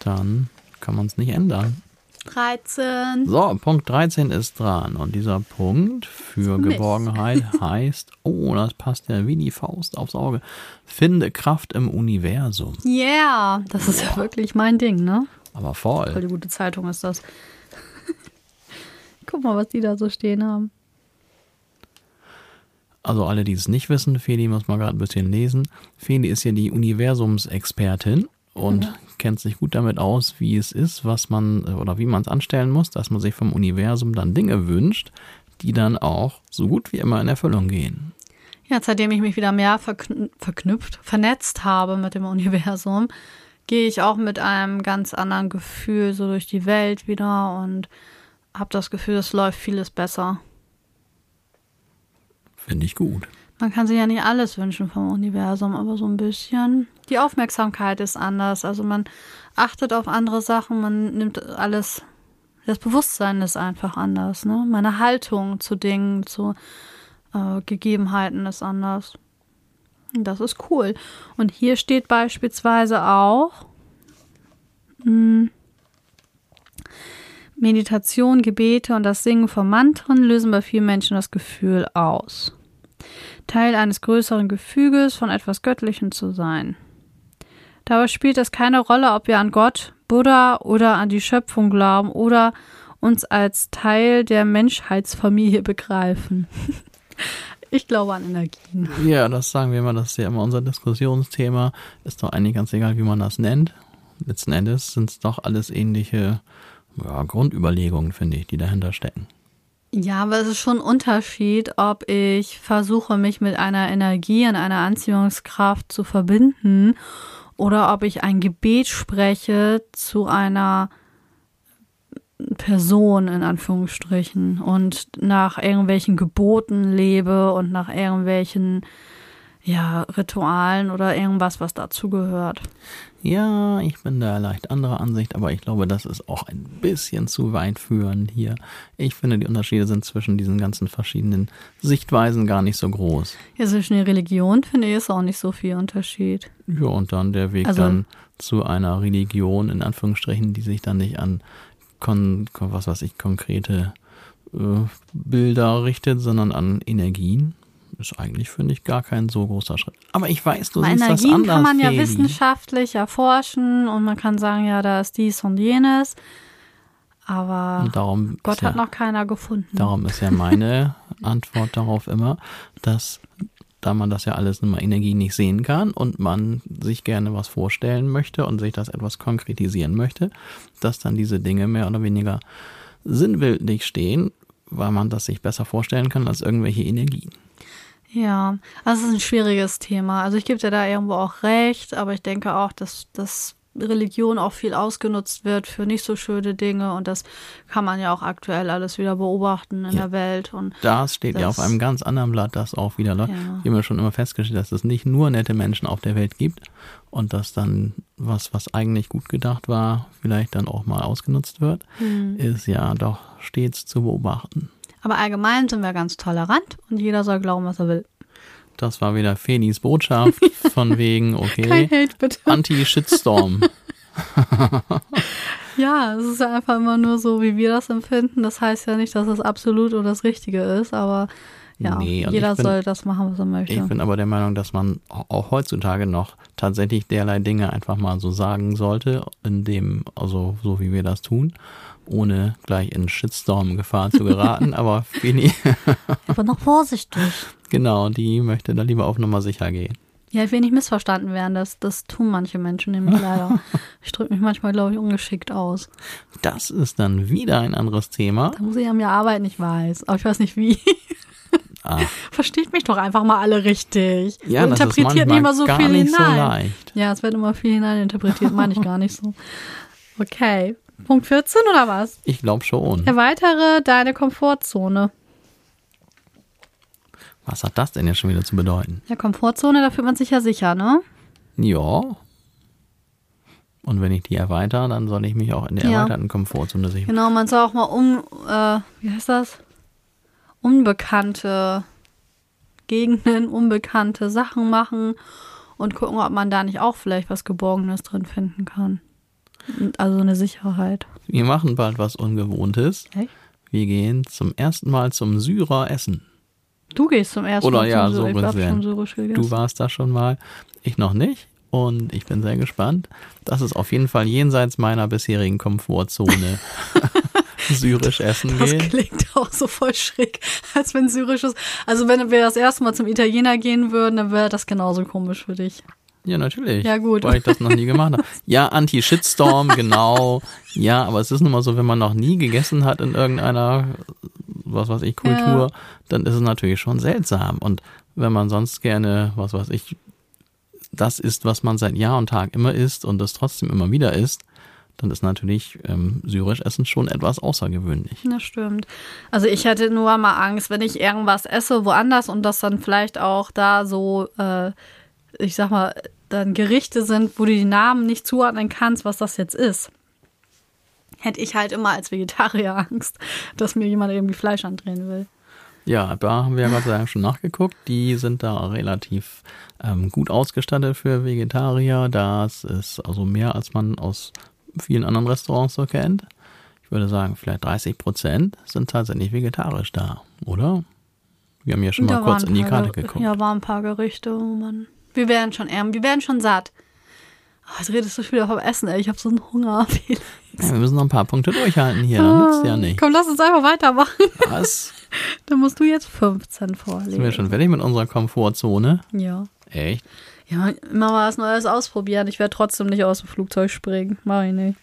dann kann man es nicht ändern. 13. So, Punkt 13 ist dran. Und dieser Punkt für Geborgenheit [laughs] heißt, oh, das passt ja wie die Faust aufs Auge. Finde Kraft im Universum. Yeah, das ist ja wirklich mein Ding, ne? Aber voll. Voll die gute Zeitung ist das. [laughs] Guck mal, was die da so stehen haben. Also alle, die es nicht wissen, Feli muss mal gerade ein bisschen lesen. Feli ist ja die Universumsexpertin und. Kennt sich gut damit aus, wie es ist, was man oder wie man es anstellen muss, dass man sich vom Universum dann Dinge wünscht, die dann auch so gut wie immer in Erfüllung gehen. Ja, seitdem ich mich wieder mehr verkn verknüpft, vernetzt habe mit dem Universum, gehe ich auch mit einem ganz anderen Gefühl so durch die Welt wieder und habe das Gefühl, es läuft vieles besser. Finde ich gut. Man kann sich ja nicht alles wünschen vom Universum, aber so ein bisschen. Die Aufmerksamkeit ist anders. Also man achtet auf andere Sachen, man nimmt alles. Das Bewusstsein ist einfach anders. Ne? Meine Haltung zu Dingen, zu äh, Gegebenheiten ist anders. Und das ist cool. Und hier steht beispielsweise auch mh, hm, Meditation, Gebete und das Singen von Mantren lösen bei vielen Menschen das Gefühl aus. Teil eines größeren Gefüges von etwas Göttlichem zu sein. Dabei spielt es keine Rolle, ob wir an Gott, Buddha oder an die Schöpfung glauben oder uns als Teil der Menschheitsfamilie begreifen. [laughs] Ich glaube an Energien. Ja, das sagen wir immer, das ist ja immer unser Diskussionsthema. Ist doch eigentlich ganz egal, wie man das nennt. Letzten Endes sind es doch alles ähnliche ja, Grundüberlegungen, finde ich, die dahinter stecken. Ja, aber es ist schon ein Unterschied, ob ich versuche, mich mit einer Energie und einer Anziehungskraft zu verbinden oder ob ich ein Gebet spreche zu einer Person in Anführungsstrichen und nach irgendwelchen Geboten lebe und nach irgendwelchen ja, Ritualen oder irgendwas, was dazugehört. Ja, ich bin da leicht anderer Ansicht, aber ich glaube, das ist auch ein bisschen zu weit führend hier. Ich finde, die Unterschiede sind zwischen diesen ganzen verschiedenen Sichtweisen gar nicht so groß. Ja, zwischen der Religion finde ich ist auch nicht so viel Unterschied. Ja, und dann der Weg Also- dann zu einer Religion, in Anführungsstrichen, die sich dann nicht an kon was weiß ich, konkrete äh, Bilder richtet, sondern an Energien. Ist eigentlich, finde ich, gar kein so großer Schritt. Aber ich weiß, du Bei siehst das Energien anders, kann man ja Feli. wissenschaftlich erforschen und man kann sagen, ja, da ist dies und jenes. Aber darum Gott ja, hat noch keiner gefunden. Darum ist ja meine [laughs] Antwort darauf immer, dass da man das ja alles in der Energie nicht sehen kann und man sich gerne was vorstellen möchte und sich das etwas konkretisieren möchte, dass dann diese Dinge mehr oder weniger sinnbildlich stehen, weil man das sich besser vorstellen kann als irgendwelche Energien. Ja, also es ist ein schwieriges Thema. Also ich gebe dir da irgendwo auch recht, aber ich denke auch, dass, dass Religion auch viel ausgenutzt wird für nicht so schöne Dinge und das kann man ja auch aktuell alles wieder beobachten in Ja. der Welt und Das steht ja Das- auf einem ganz anderen Blatt, das auch wieder läuft. Ja. Wir haben ja schon immer festgestellt, dass es nicht nur nette Menschen auf der Welt gibt und dass dann was, was eigentlich gut gedacht war, vielleicht dann auch mal ausgenutzt wird, Hm. ist ja doch stets zu beobachten. Aber allgemein sind wir ganz tolerant und jeder soll glauben, was er will. Das war wieder Fenis Botschaft von [laughs] wegen, okay. Anti-Shitstorm. [laughs] Ja, es ist ja einfach immer nur so, wie wir das empfinden. Das heißt ja nicht, dass es absolut oder das Richtige ist, aber ja, Nee, jeder bin- soll das machen, was er möchte. Ich bin aber der Meinung, dass man auch heutzutage noch tatsächlich derlei Dinge einfach mal so sagen sollte, in dem, also so wie wir das tun, ohne gleich in Shitstorm-Gefahr zu geraten. [laughs] aber Feni, [laughs] aber noch vorsichtig. genau, die möchte da lieber auf Nummer sicher gehen. Ja, ich will nicht missverstanden werden. Das, das tun manche Menschen nämlich leider. [laughs] Ich drücke mich manchmal, glaube ich, ungeschickt aus. Das ist dann wieder ein anderes Thema. Da muss ich an mir arbeiten, ich weiß. Aber ich weiß nicht wie. Ah, Versteht mich doch einfach mal alle richtig. ja, das ist interpretiert nicht immer so gar viel nicht hinein. so leicht. Ja, es wird immer viel hineininterpretiert, meine ich gar nicht so. Okay. Punkt 14 oder was? Ich glaube schon. Erweitere deine Komfortzone. Was hat das denn jetzt schon wieder zu bedeuten? Ja, Komfortzone, da fühlt man sich ja sicher, ne? Ja. Und wenn ich die erweitere, dann soll ich mich auch in der Ja. erweiterten Komfortzone sichern. Genau, man soll auch mal um, äh, wie heißt das? Unbekannte Gegenden, unbekannte Sachen machen und gucken, ob man da nicht auch vielleicht was Geborgenes drin finden kann. Also eine Sicherheit. Wir machen bald was Ungewohntes. Echt? Wir gehen zum ersten Mal zum Syrer essen. Du gehst zum ersten Oder Mal ja, zum so Syrisch. Ich schon Syrisch gegessen. Du warst da schon mal, ich noch nicht. Und ich bin sehr gespannt. Das ist auf jeden Fall jenseits meiner bisherigen Komfortzone. [laughs] Syrisch essen Das gehen. klingt auch so voll schräg, als wenn syrisches. Also wenn wir das erste Mal zum Italiener gehen würden, dann wäre das genauso komisch für dich. Ja, natürlich. Ja, gut. Weil ich das noch nie gemacht habe. Ja, Anti-Shitstorm, [laughs] genau. Ja, aber es ist nun mal so, wenn man noch nie gegessen hat in irgendeiner, was weiß ich, Kultur, dann ist es natürlich schon seltsam. Und wenn man sonst gerne, was weiß ich, das isst, was man seit Jahr und Tag immer isst und es trotzdem immer wieder isst, dann ist natürlich ähm, syrisch Essen schon etwas außergewöhnlich. Das stimmt. Also ich hätte nur mal Angst, wenn ich irgendwas esse woanders und das dann vielleicht auch da so, äh, ich sag mal, dann Gerichte sind, wo du die Namen nicht zuordnen kannst, was das jetzt ist. Hätte ich halt immer als Vegetarier [laughs] Angst, dass mir jemand irgendwie Fleisch andrehen will. Ja, da haben wir ja Gott sei Dank schon nachgeguckt. Die sind da relativ ähm, gut ausgestattet für Vegetarier. Das ist also mehr, als man aus vielen anderen Restaurants so kennt. Ich würde sagen, vielleicht 30 Prozent sind tatsächlich vegetarisch da, oder? Wir haben ja schon mal Da kurz waren in die Karte Ge- geguckt. Ja, waren ein paar Gerichte, wo man. Wir werden schon ärm, wir werden schon satt. Oh, jetzt redest du schon wieder vom Essen, ey. Ich habe so einen Hunger. Ja, wir müssen noch ein paar Punkte durchhalten hier, dann nützt ja nicht. Komm, lass uns einfach weitermachen. Was? [laughs] Dann musst du jetzt 15 vorlegen. Sind wir schon fertig mit unserer Komfortzone? Ja. Echt? Ja, immer mal was Neues ausprobieren. Ich werde trotzdem nicht aus dem Flugzeug springen. Mach ich nicht.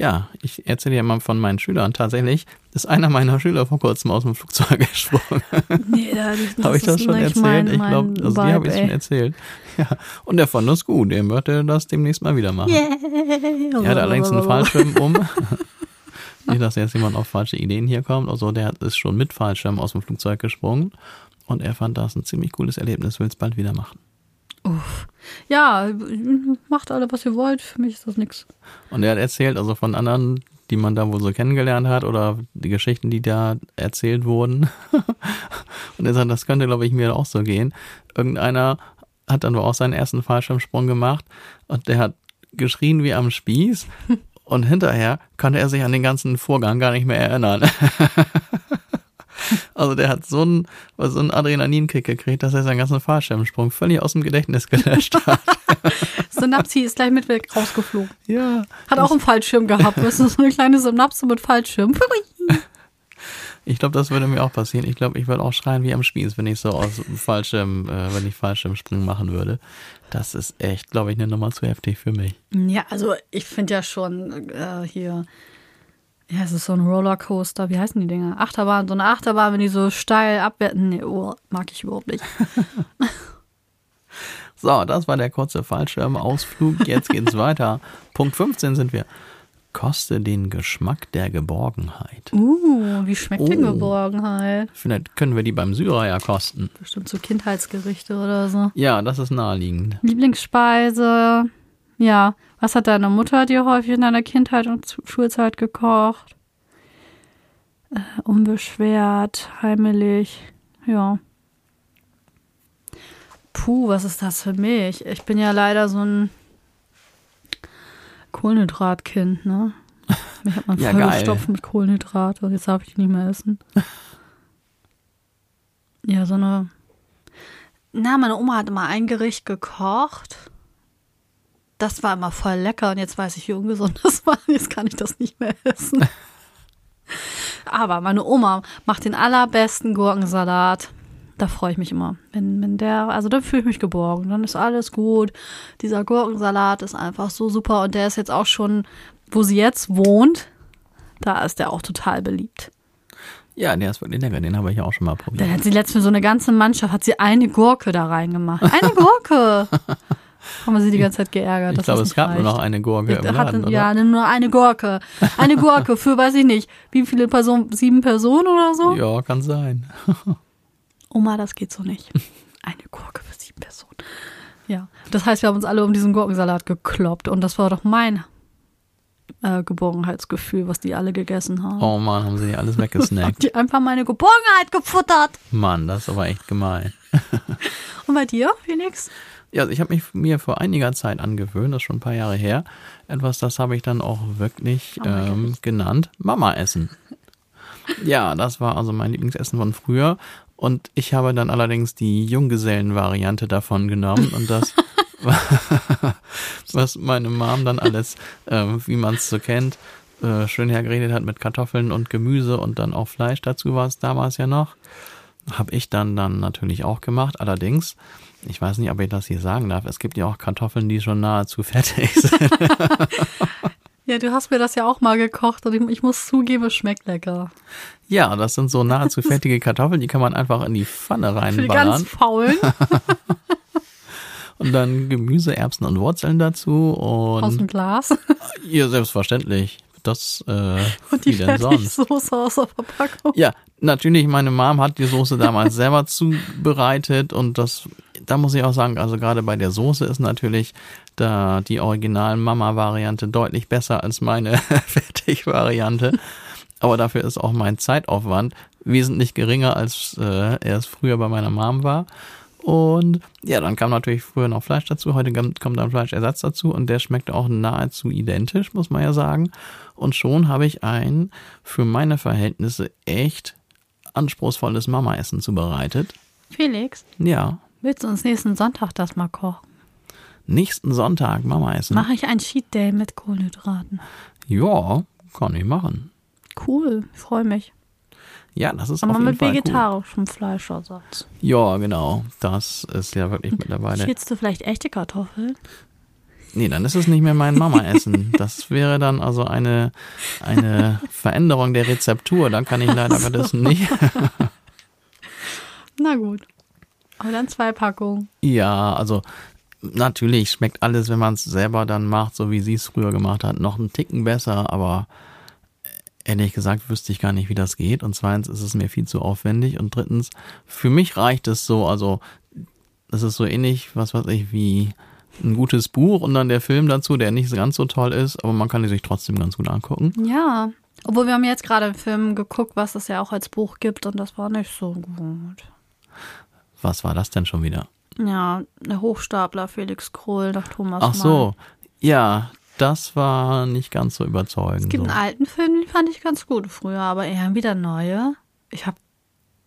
Ja, ich erzähle ja mal von meinen Schülern. Tatsächlich ist einer meiner Schüler vor kurzem aus dem Flugzeug [laughs] gesprungen. Nee, da, habe ich das schon erzählt? mein- ich glaube, also die habe ich Vibe, schon erzählt. Ja, und der fand das gut. Der möchte das demnächst mal wieder machen. Er hat allerdings einen [laughs] Fallschirm um. [laughs] Nicht, dass jetzt jemand auf falsche Ideen hier kommt. Also der hat- ist schon mit Fallschirm aus dem Flugzeug gesprungen. Und er fand das ein ziemlich cooles Erlebnis, will es bald wieder machen. Ja, macht alle, was ihr wollt. Für mich ist das nichts. Und er hat erzählt, also von anderen, die man da wohl so kennengelernt hat oder die Geschichten, die da erzählt wurden. [laughs] Und er sagt, das könnte, glaube ich, mir auch so gehen. Irgendeiner hat dann wohl auch seinen ersten Fallschirmsprung gemacht und der hat geschrien wie am Spieß [laughs] und hinterher konnte er sich an den ganzen Vorgang gar nicht mehr erinnern. [laughs] [laughs] Also der hat so einen, so einen Adrenalinkick gekriegt, dass er seinen ganzen Fallschirmsprung völlig aus dem Gedächtnis gelöscht hat. [laughs] Synapsi ist gleich mit weg rausgeflogen. Ja. Hat auch einen Fallschirm gehabt. Das ist so eine kleine Synapse mit Fallschirm. Ich glaube, das würde mir auch passieren. Ich glaube, ich würde auch schreien wie am Spieß, wenn ich so aus dem Fallschirm, äh, wenn ich Fallschirmspringen machen würde. Das ist echt, glaube ich, eine Nummer zu heftig für mich. Ja, also ich finde ja schon äh, hier, ja, es ist so ein Rollercoaster, wie heißen die Dinger? Achterbahn, so eine Achterbahn, wenn die so steil abwerten, nee, oh, mag ich überhaupt nicht. [laughs] So, das war der kurze Fallschirmausflug. Jetzt geht's weiter. [laughs] Punkt 15 sind wir. Koste den Geschmack der Geborgenheit. Uh, wie schmeckt denn Oh. Geborgenheit? Vielleicht können wir die beim Syrer ja kosten. Bestimmt so Kindheitsgerichte oder so. Ja, das ist naheliegend. Lieblingsspeise. Ja, was hat deine Mutter dir häufig in deiner Kindheit und Schulzeit gekocht? Äh, unbeschwert, heimelig, ja. Puh, was ist das für mich? Ich bin ja leider so ein Kohlenhydratkind, ne? Mich hat man [laughs] Ja, vollgestopft mit Kohlenhydrate und jetzt darf ich die nicht mehr essen. Ja, so eine. Na, meine Oma hat immer ein Gericht gekocht. Das war immer voll lecker und jetzt weiß ich, wie ungesund das [laughs] war. Jetzt kann ich das nicht mehr essen. Aber meine Oma macht den allerbesten Gurkensalat. Da freue ich mich immer. Wenn, wenn der, also da fühle ich mich geborgen. Dann ist alles gut. Dieser Gurkensalat ist einfach so super und der ist jetzt auch schon, wo sie jetzt wohnt, da ist der auch total beliebt. Ja, der ist wirklich lecker. Den habe ich auch schon mal Da probiert. hat sie letztens für so eine ganze Mannschaft, hat sie eine Gurke da reingemacht. Eine [laughs] Gurke! Haben wir sie die ganze Zeit geärgert. Ich glaube, es gab nicht nur noch reicht. eine Gurke im Laden, oder? Ja, nur eine Gurke. Eine Gurke für, weiß ich nicht, wie viele Personen? Sieben Personen oder so? Ja, kann sein. [laughs] Oma, das geht so nicht. Eine Gurke für sieben Personen. Ja, das heißt, wir haben uns alle um diesen Gurkensalat gekloppt und das war doch mein äh, Geborgenheitsgefühl, was die alle gegessen haben. Oh Mann, haben sie die alles weggesnackt. [laughs] Die einfach meine Geborgenheit gefuttert. Mann, das ist aber echt gemein. [laughs] Und bei dir, Felix? Ja, also ich habe mich mir vor einiger Zeit angewöhnt, das ist schon ein paar Jahre her, etwas, das habe ich dann auch wirklich Oh ähm, genannt, Mama-Essen. Ja, das war also mein Lieblingsessen von früher und ich habe dann allerdings die Junggesellen-Variante davon genommen und das, [laughs] [laughs] was meine Mom dann alles, ähm, wie man es so kennt, äh, schön hergeredet hat mit Kartoffeln und Gemüse und dann auch Fleisch dazu war es damals ja noch. Habe ich dann dann natürlich auch gemacht. Allerdings, ich weiß nicht, ob ich das hier sagen darf, es gibt ja auch Kartoffeln, die schon nahezu [laughs] fertig sind. [laughs] Ja, du hast mir das ja auch mal gekocht und ich, ich muss zugeben, es schmeckt lecker. ja, das sind so nahezu [laughs] fertige Kartoffeln, die kann man einfach in die Pfanne Für die ganz reinballern. faulen Und dann Gemüse, Erbsen und Wurzeln dazu. aus dem Und Glas ja, selbstverständlich. Das, äh, und die? Fertigsoße aus der Verpackung. Ja, natürlich, meine Mom hat die Soße damals selber zubereitet und das, da muss ich auch sagen, also gerade bei der Soße ist natürlich da die original Mama-Variante deutlich besser als meine [laughs] Fertig-Variante. Aber dafür ist auch mein Zeitaufwand wesentlich geringer, als äh, er es früher bei meiner Mom war. Und ja, dann kam natürlich früher noch Fleisch dazu, heute kommt kommt dann Fleischersatz dazu und der schmeckt auch nahezu identisch, muss man ja sagen. Und schon habe ich ein für meine Verhältnisse echt anspruchsvolles Mama-Essen zubereitet. Felix, Ja, willst du uns nächsten Sonntag das mal kochen? nächsten Sonntag Mama-Essen. Mache ich ein Cheat Day mit Kohlenhydraten. Ja, kann ich machen. Cool, freue mich. Ja, das ist Aber auf jeden mit Fall cool. vegetarischem Fleischersatz. Ja, genau. Das ist ja wirklich mittlerweile. Schälst du vielleicht echte Kartoffeln? Nee, dann ist es nicht mehr mein Mama-Essen. [laughs] Das wäre dann also eine, eine Veränderung der Rezeptur. Dann kann ich leider so. Gottes nicht. [laughs] Na gut. Aber dann zwei Packungen. Ja, also natürlich schmeckt alles, wenn man es selber dann macht, so wie sie es früher gemacht hat, noch einen Ticken besser, aber ehrlich gesagt wüsste ich gar nicht, wie das geht. Und zweitens ist es mir viel zu aufwendig. Und drittens, für mich reicht es so, also das ist so ähnlich, was weiß ich, wie ein gutes Buch und dann der Film dazu, der nicht ganz so toll ist, aber man kann die sich trotzdem ganz gut angucken. Ja, obwohl wir haben jetzt gerade einen Film geguckt, was es ja auch als Buch gibt und das war nicht so gut. Was war das denn schon wieder? Ja, der Hochstapler Felix Krull nach Thomas Ach so, ja, das war nicht ganz so überzeugend. Es gibt so. einen alten Film, den fand ich ganz gut früher, aber eher wieder neue. Ich habe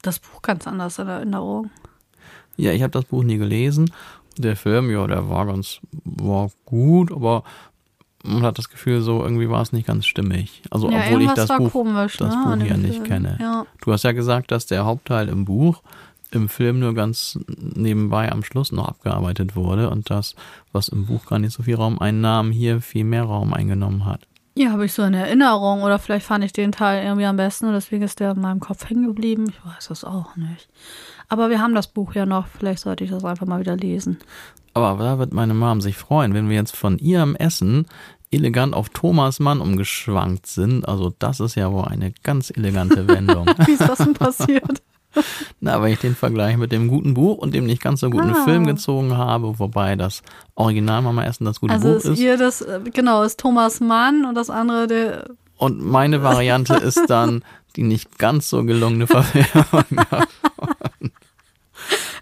das Buch ganz anders in Erinnerung. Ja, ich habe das Buch nie gelesen. Der Film, ja, der war ganz, war gut, aber man hat das Gefühl, so irgendwie war es nicht ganz stimmig. Also ja, obwohl ich das Buch, komisch, das ne, Buch ja nicht Film. kenne. Ja. Du hast ja gesagt, dass der Hauptteil im Buch im Film nur ganz nebenbei am Schluss noch abgearbeitet wurde und das, was im Buch gar nicht so viel Raum einnahm, hier viel mehr Raum eingenommen hat. Ja, habe ich so in Erinnerung oder vielleicht fand ich den Teil irgendwie am besten und deswegen ist der in meinem Kopf hängen geblieben. Ich weiß es auch nicht. Aber wir haben das Buch ja noch, vielleicht sollte ich das einfach mal wieder lesen. Aber da wird meine Mom sich freuen, wenn wir jetzt von ihrem Essen elegant auf Thomas Mann umgeschwankt sind. Also das ist ja wohl eine ganz elegante [laughs] Wendung. Wie ist das denn passiert? [laughs] Na, weil ich den Vergleich mit dem guten Buch und dem nicht ganz so guten Ah. Film gezogen habe, wobei das Original Mama Essen das gute Also Buch ist ist. ihr das, äh, genau, ist Thomas Mann und das andere der. Und meine Variante ist [laughs] dann die nicht ganz so gelungene Verfilmung [laughs] davon.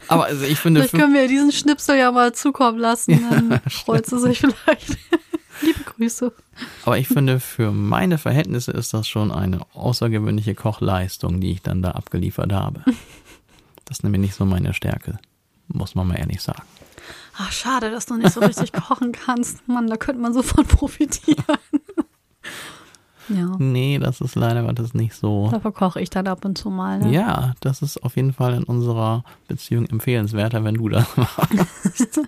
Aber also ich finde, Vielleicht können wir diesen Schnipsel ja mal zukommen lassen, dann freut sie sich vielleicht. [laughs] Liebe Grüße. aber ich finde, für meine Verhältnisse ist das schon eine außergewöhnliche Kochleistung, die ich dann da abgeliefert habe. [laughs] Das ist nämlich nicht so meine Stärke, muss man mal ehrlich sagen. Ach, schade, dass du nicht so richtig [laughs] kochen kannst. Mann, da könnte man so von profitieren. ja, Nee, das ist leider Gottes nicht so. dafür koche ich dann ab und zu mal. Ne? Ja, das ist auf jeden Fall in unserer Beziehung empfehlenswerter, wenn du das machst.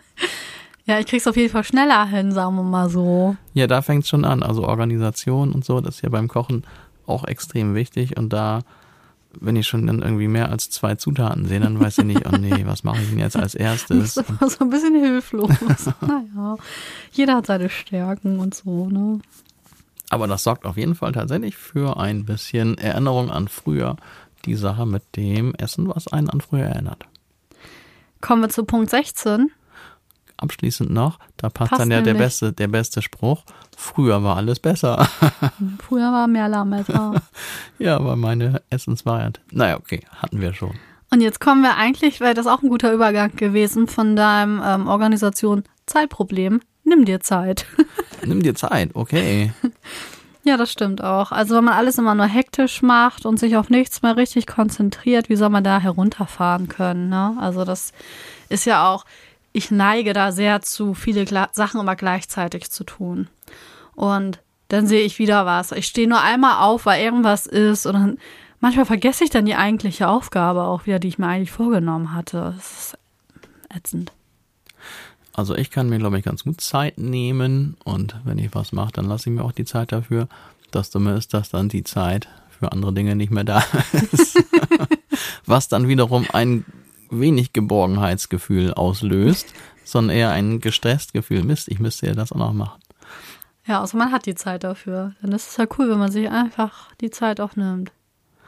Ja, ich krieg's auf jeden Fall schneller hin, sagen wir mal so. Ja, da fängt es schon an. Also Organisation und so, das ist ja beim Kochen auch extrem wichtig. Und da, wenn ich schon dann irgendwie mehr als zwei Zutaten sehe, dann weiß ich nicht, oh nee, was mache ich denn jetzt als Das erstes? ist immer so ein bisschen hilflos. [laughs] naja, jeder hat seine Stärken und so, ne? Aber das sorgt auf jeden Fall tatsächlich für ein bisschen Erinnerung an früher. Die Sache mit dem Essen, was einen an früher erinnert. Kommen wir zu Punkt 16. Abschließend noch, da passt, Passt dann ja der beste, der beste Spruch. Früher war alles besser. [laughs] Früher war mehr Lametta. ja, aber meine Essensvariante. Naja, okay, hatten wir schon. Und jetzt kommen wir eigentlich, weil das auch ein guter Übergang gewesen von deinem ähm, Organisation Zeitproblem. Nimm dir Zeit. [laughs] Nimm dir Zeit, okay. [laughs] ja, das stimmt auch. Also wenn man alles immer nur hektisch macht und sich auf nichts mehr richtig konzentriert, wie soll man da herunterfahren können? Ne? Also das ist ja auch, ich neige da sehr zu, viele Gla Sachen immer gleichzeitig zu tun. Und dann sehe ich wieder was. Ich stehe nur einmal auf, weil irgendwas ist und dann manchmal vergesse ich dann die eigentliche Aufgabe auch wieder, die ich mir eigentlich vorgenommen hatte. Das ist ätzend. Also ich kann mir, glaube ich, ganz gut Zeit nehmen und wenn ich was mache, dann lasse ich mir auch die Zeit dafür. Das Dumme ist, dass dann die Zeit für andere Dinge nicht mehr da [laughs] ist. [laughs] was dann wiederum ein wenig Geborgenheitsgefühl auslöst, [laughs] sondern eher ein gestresst Gefühl. Mist, ich müsste ja das auch noch machen. Ja, außer man hat die Zeit dafür. Dann ist es ja cool, wenn man sich einfach die Zeit auch nimmt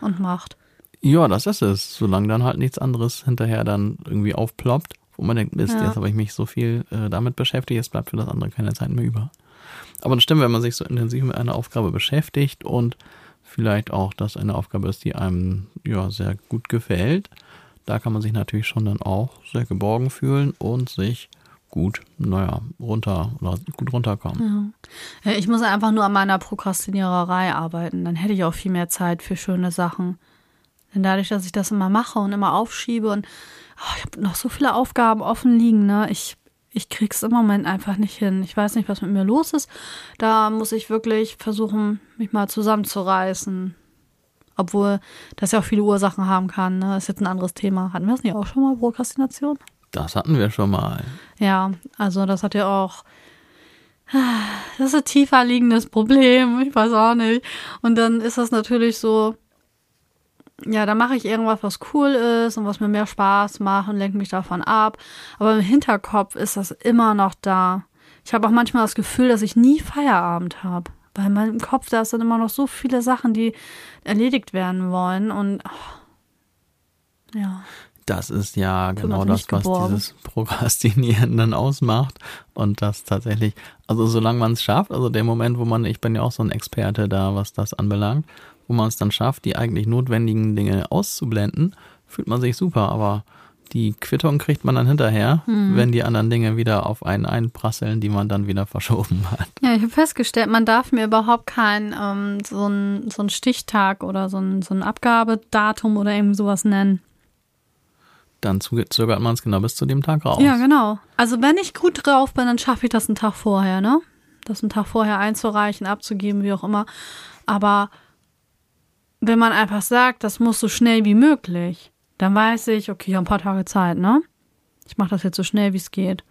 und macht. Ja, das ist es. Solange dann halt nichts anderes hinterher dann irgendwie aufploppt, wo man denkt, Mist, Ja. jetzt habe ich mich so viel äh, damit beschäftigt, jetzt bleibt für das andere keine Zeit mehr über. Aber das stimmt, wenn man sich so intensiv mit einer Aufgabe beschäftigt und vielleicht auch, dass eine Aufgabe ist, die einem ja sehr gut gefällt, da kann man sich natürlich schon dann auch sehr geborgen fühlen und sich gut, naja, runter oder gut runterkommen. Ja, ich muss einfach nur an meiner Prokrastiniererei arbeiten. Dann hätte ich auch viel mehr Zeit für schöne Sachen. Denn dadurch, dass ich das immer mache und immer aufschiebe und oh, ich habe noch so viele Aufgaben offen liegen, ne? Ich, ich krieg's im Moment einfach nicht hin. Ich weiß nicht, was mit mir los ist. Da muss ich wirklich versuchen, mich mal zusammenzureißen. Obwohl das ja auch viele Ursachen haben kann. Ne? Ist jetzt ein anderes Thema. Hatten wir das nicht auch schon mal, Prokrastination? Das hatten wir schon mal. Ja, also das hat ja auch Das ist ein tiefer liegendes Problem. Ich weiß auch nicht. Und dann ist das natürlich so, ja, da mache ich irgendwas, was cool ist und was mir mehr Spaß macht und lenke mich davon ab. Aber im Hinterkopf ist das immer noch da. Ich habe auch manchmal das Gefühl, dass ich nie Feierabend habe. Weil in meinem Kopf, da sind immer noch so viele Sachen, die erledigt werden wollen. Und oh, ja. Das ist ja genau man das, nicht was geborgen. dieses Prokrastinieren dann ausmacht. Und das tatsächlich, also solange man es schafft, also der Moment, wo man, ich bin ja auch so ein Experte da, was das anbelangt, wo man es dann schafft, die eigentlich notwendigen Dinge auszublenden, fühlt man sich super. Aber die Quittung kriegt man dann hinterher, Hm. wenn die anderen Dinge wieder auf einen einprasseln, die man dann wieder [laughs] verschoben hat. Ja, ich habe festgestellt, man darf mir überhaupt kein ähm, so ein so Stichtag oder so ein, so ein Abgabedatum oder irgendwie sowas nennen. Dann zögert man es genau bis zu dem Tag raus. Ja, genau. Also wenn ich gut drauf bin, dann schaffe ich das einen Tag vorher, ne? Das einen Tag vorher einzureichen, abzugeben, wie auch immer. Aber wenn man einfach sagt, das muss so schnell wie möglich, dann weiß ich, okay, ich habe ein paar Tage Zeit, ne? Ich mache das jetzt so schnell, wie es geht.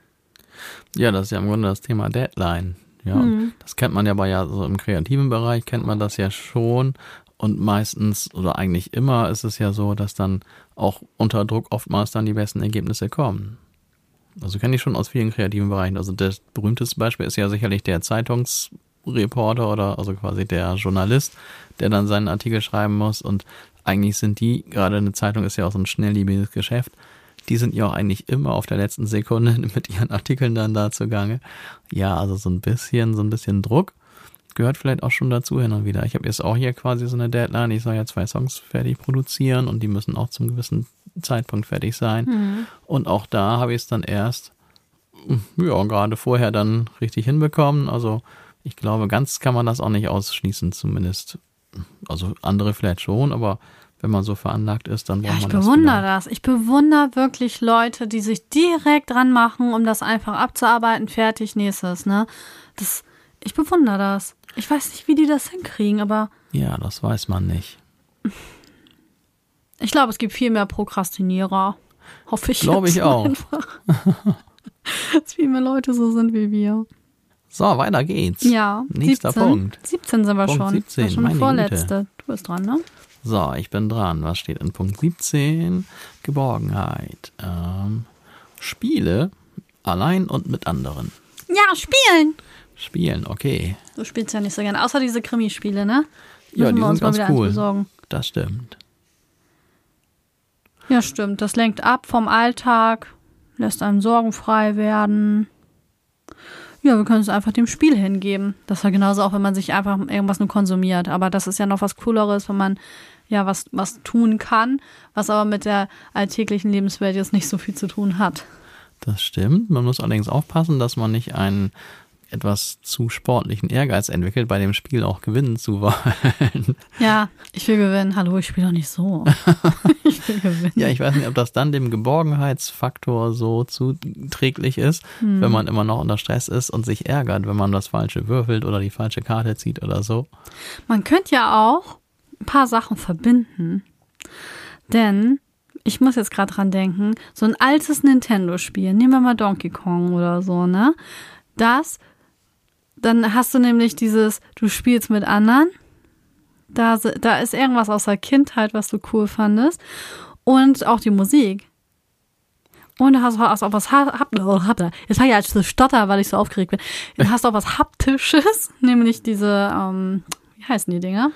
Ja, das ist ja im Grunde das Thema Deadline. Ja, Mhm. das kennt man ja bei ja so im kreativen Bereich kennt man das ja schon und meistens oder eigentlich immer ist es ja so, dass dann auch unter Druck oftmals dann die besten Ergebnisse kommen. Also kenne ich schon aus vielen kreativen Bereichen. Also das berühmteste Beispiel ist ja sicherlich der Zeitungsreporter oder also quasi der Journalist, der dann seinen Artikel schreiben muss und eigentlich sind die, gerade eine Zeitung ist ja auch so ein schnelllebiges Geschäft, die sind ja auch eigentlich immer auf der letzten Sekunde [laughs] mit ihren Artikeln dann da zugange. Ja, also so ein bisschen, so ein bisschen Druck gehört vielleicht auch schon dazu hin und wieder. Ich habe jetzt auch hier quasi so eine Deadline. Ich soll ja zwei Songs fertig produzieren und die müssen auch zum gewissen Zeitpunkt fertig sein. Und auch da habe ich es dann erst, ja, gerade vorher dann richtig hinbekommen. Also ich glaube, ganz kann man das auch nicht ausschließen, zumindest. Also andere vielleicht schon, aber wenn man so veranlagt ist, dann braucht Ja, ich man das. bewundere vielleicht. das. Ich bewundere wirklich Leute, die sich direkt dran machen, um das einfach abzuarbeiten, fertig, nächstes, ne? Das, ich bewundere das. Ich weiß nicht, wie die das hinkriegen, aber Ja, das weiß man nicht. ich glaube, es gibt viel mehr Prokrastinierer. Hoffe ich. Glaube ich auch. [laughs] Dass viel mehr Leute so sind wie wir. So, weiter geht's. Ja. Nächster 17. Punkt. 17 sind wir Punkt schon. 17, Das ist schon meine die Güte. vorletzte. Du bist dran, ne? So, ich bin dran. Was steht in Punkt 17? Geborgenheit. Ähm, Spiele allein und mit anderen. Ja, spielen. Spielen, okay. Du spielst ja nicht so gerne. Außer diese Krimispiele, ne? Ja, Müssen die wir uns sind mal ganz cool. besorgen. Das stimmt. Ja, stimmt. Das lenkt ab vom Alltag, lässt einem sorgenfrei werden. Ja, wir können es einfach dem Spiel hingeben. Das ja genauso auch, wenn man sich einfach irgendwas nur konsumiert. Aber das ist ja noch was Cooleres, wenn man ja was, was tun kann, was aber mit der alltäglichen Lebenswelt jetzt nicht so viel zu tun hat. Das stimmt. Man muss allerdings aufpassen, dass man nicht einen etwas zu sportlichen Ehrgeiz entwickelt, bei dem Spiel auch gewinnen zu wollen. Ja, ich will gewinnen. Hallo, ich spiele doch nicht so. [laughs] ich will gewinnen. Ja, ich weiß nicht, ob das dann dem Geborgenheitsfaktor so zuträglich ist, wenn man immer noch unter Stress ist und sich ärgert, wenn man das Falsche würfelt oder die falsche Karte zieht oder so. Man könnte ja auch ein paar Sachen verbinden. Denn ich muss jetzt gerade dran denken, so ein altes Nintendo-Spiel, nehmen wir mal Donkey Kong oder so, ne? Das, dann hast du nämlich dieses, du spielst mit anderen, da, da ist irgendwas aus der Kindheit, was du cool fandest und auch die Musik. Und du hast, auch was ha- hap oh, Jetzt habe ich als Stotter, weil ich so aufgeregt bin. Du hast auch was Haptisches, [laughs] nämlich diese, ähm, wie heißen die Dinger?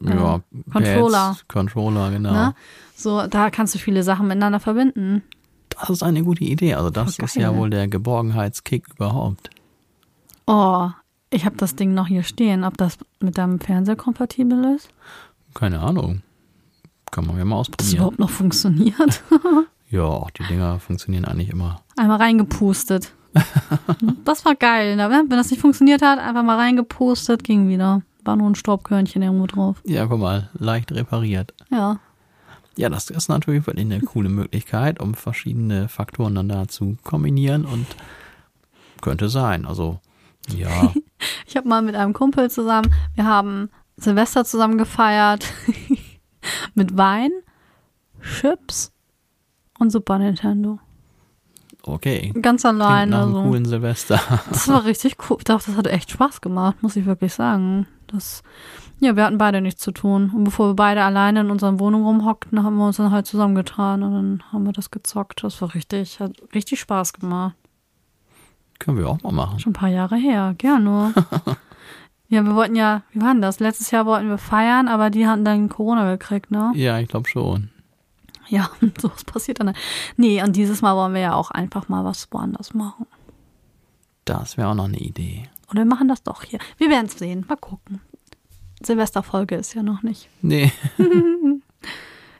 Ja, Controller. Pads, Controller, genau. Ne? So, da kannst du viele Sachen miteinander verbinden. Das ist eine gute Idee. Also das Voll ist ja wohl der Geborgenheitskick überhaupt. Oh, ich habe das Ding noch hier stehen. Ob das mit deinem Fernseher kompatibel ist? Keine Ahnung. Kann man ja mal Ob das ausprobieren. überhaupt noch funktioniert? [laughs] Ja, auch die Dinger funktionieren eigentlich immer. Einmal reingepustet. [laughs] das war geil. Wenn das nicht funktioniert hat, einfach mal reingepustet, ging wieder. War nur ein Staubkörnchen irgendwo drauf. Ja, guck mal, leicht repariert. Ja. Ja, das ist natürlich wirklich eine coole Möglichkeit, um verschiedene Faktoren dann da zu kombinieren und könnte sein. Also, ja, [laughs] Ich habe mal mit einem Kumpel zusammen, wir haben Silvester zusammen gefeiert. [laughs] mit Wein, Chips und Super Nintendo. Okay. Ganz Klingt alleine. nach einem So. coolen Silvester. [laughs] Das war richtig cool. Ich dachte, das hat echt Spaß gemacht, muss ich wirklich sagen. Das, ja, wir hatten beide nichts zu tun. Und bevor wir beide alleine in unseren Wohnungen rumhockten, haben wir uns dann halt zusammengetan und dann haben wir das gezockt. Das war richtig, hat richtig Spaß gemacht. Können wir auch mal machen. Schon ein paar Jahre her, gerne. [laughs] ja, wir wollten ja, wie war denn das? Letztes Jahr wollten wir feiern, aber die hatten dann Corona gekriegt, ne? Ja, ich glaube schon. Ja, [laughs] sowas passiert dann. Nee, und dieses Mal wollen wir ja auch einfach mal was woanders machen. Das wäre auch noch eine Idee. Oder wir machen das doch hier. Wir werden es sehen. Mal gucken. Silvesterfolge ist ja noch nicht. Nee. [laughs]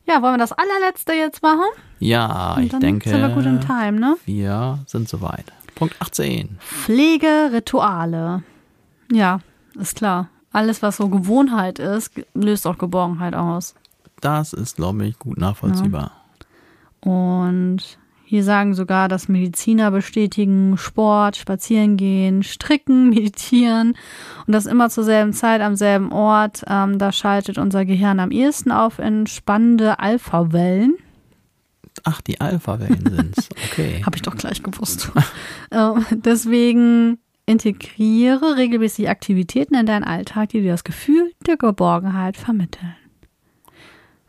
Ja, wollen wir das allerletzte jetzt machen? Ja, ich denke, sind wir gut im Time, ne? wir sind soweit. Punkt 18. Pflegerituale. Ja, ist klar. Alles, was so Gewohnheit ist, löst auch Geborgenheit aus. Das ist, glaube ich, gut nachvollziehbar. Und hier sagen sogar, dass Mediziner bestätigen, Sport, Spazierengehen, Stricken, [laughs] Meditieren und das immer zur selben Zeit am selben Ort. Ähm, da schaltet unser Gehirn am ehesten auf entspannende Alpha-Wellen. Ach, die Alpha-Wellen sind's. [laughs] Okay. Habe ich doch gleich gewusst. [laughs] Ähm, Deswegen integriere regelmäßig Aktivitäten in deinen Alltag, die dir das Gefühl der Geborgenheit vermitteln.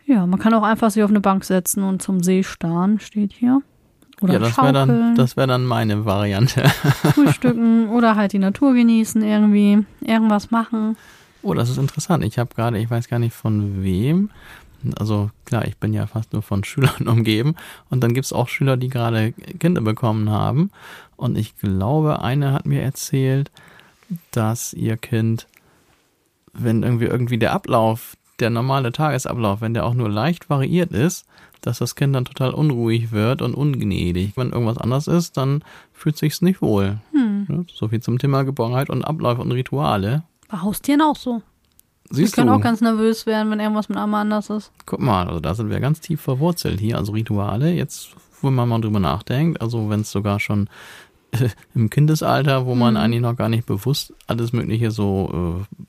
Ja, man kann auch einfach sich auf eine Bank setzen und zum See starren, steht hier. Oder ja, das wäre dann, das wär dann meine Variante. [laughs] frühstücken oder halt die Natur genießen irgendwie, irgendwas machen. Oh, das ist interessant. Ich habe gerade, ich weiß gar nicht von wem. Also klar, ich bin ja fast nur von [laughs] Schülern umgeben. Und dann gibt's auch Schüler, die gerade Kinder bekommen haben. Und ich glaube, eine hat mir erzählt, dass ihr Kind, wenn irgendwie irgendwie der Ablauf, der normale Tagesablauf, wenn der auch nur leicht variiert ist, dass das Kind dann total unruhig wird und ungnädig. Wenn irgendwas anders ist, dann fühlt sich's nicht wohl. Hm. So viel zum Thema Geborgenheit und Abläufe und Rituale. Bei Haustieren auch so. Siehst können du? auch ganz nervös werden, wenn irgendwas mit einmal anders ist. Guck mal, also da sind wir ganz tief verwurzelt hier, also Rituale. Jetzt, wo man mal drüber nachdenkt, also wenn es sogar schon äh, im Kindesalter, wo man Mhm. eigentlich noch gar nicht bewusst alles Mögliche so äh,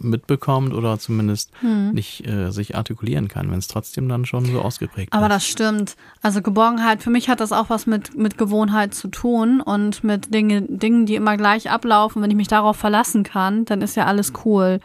mitbekommt oder zumindest Hm. nicht äh, sich artikulieren kann, wenn es trotzdem dann schon so ausgeprägt Aber ist. das stimmt. Also Geborgenheit, für mich hat das auch was mit, mit Gewohnheit zu tun und mit Dinge, Dingen, die immer gleich ablaufen. Wenn ich mich darauf verlassen kann, dann ist ja alles cool.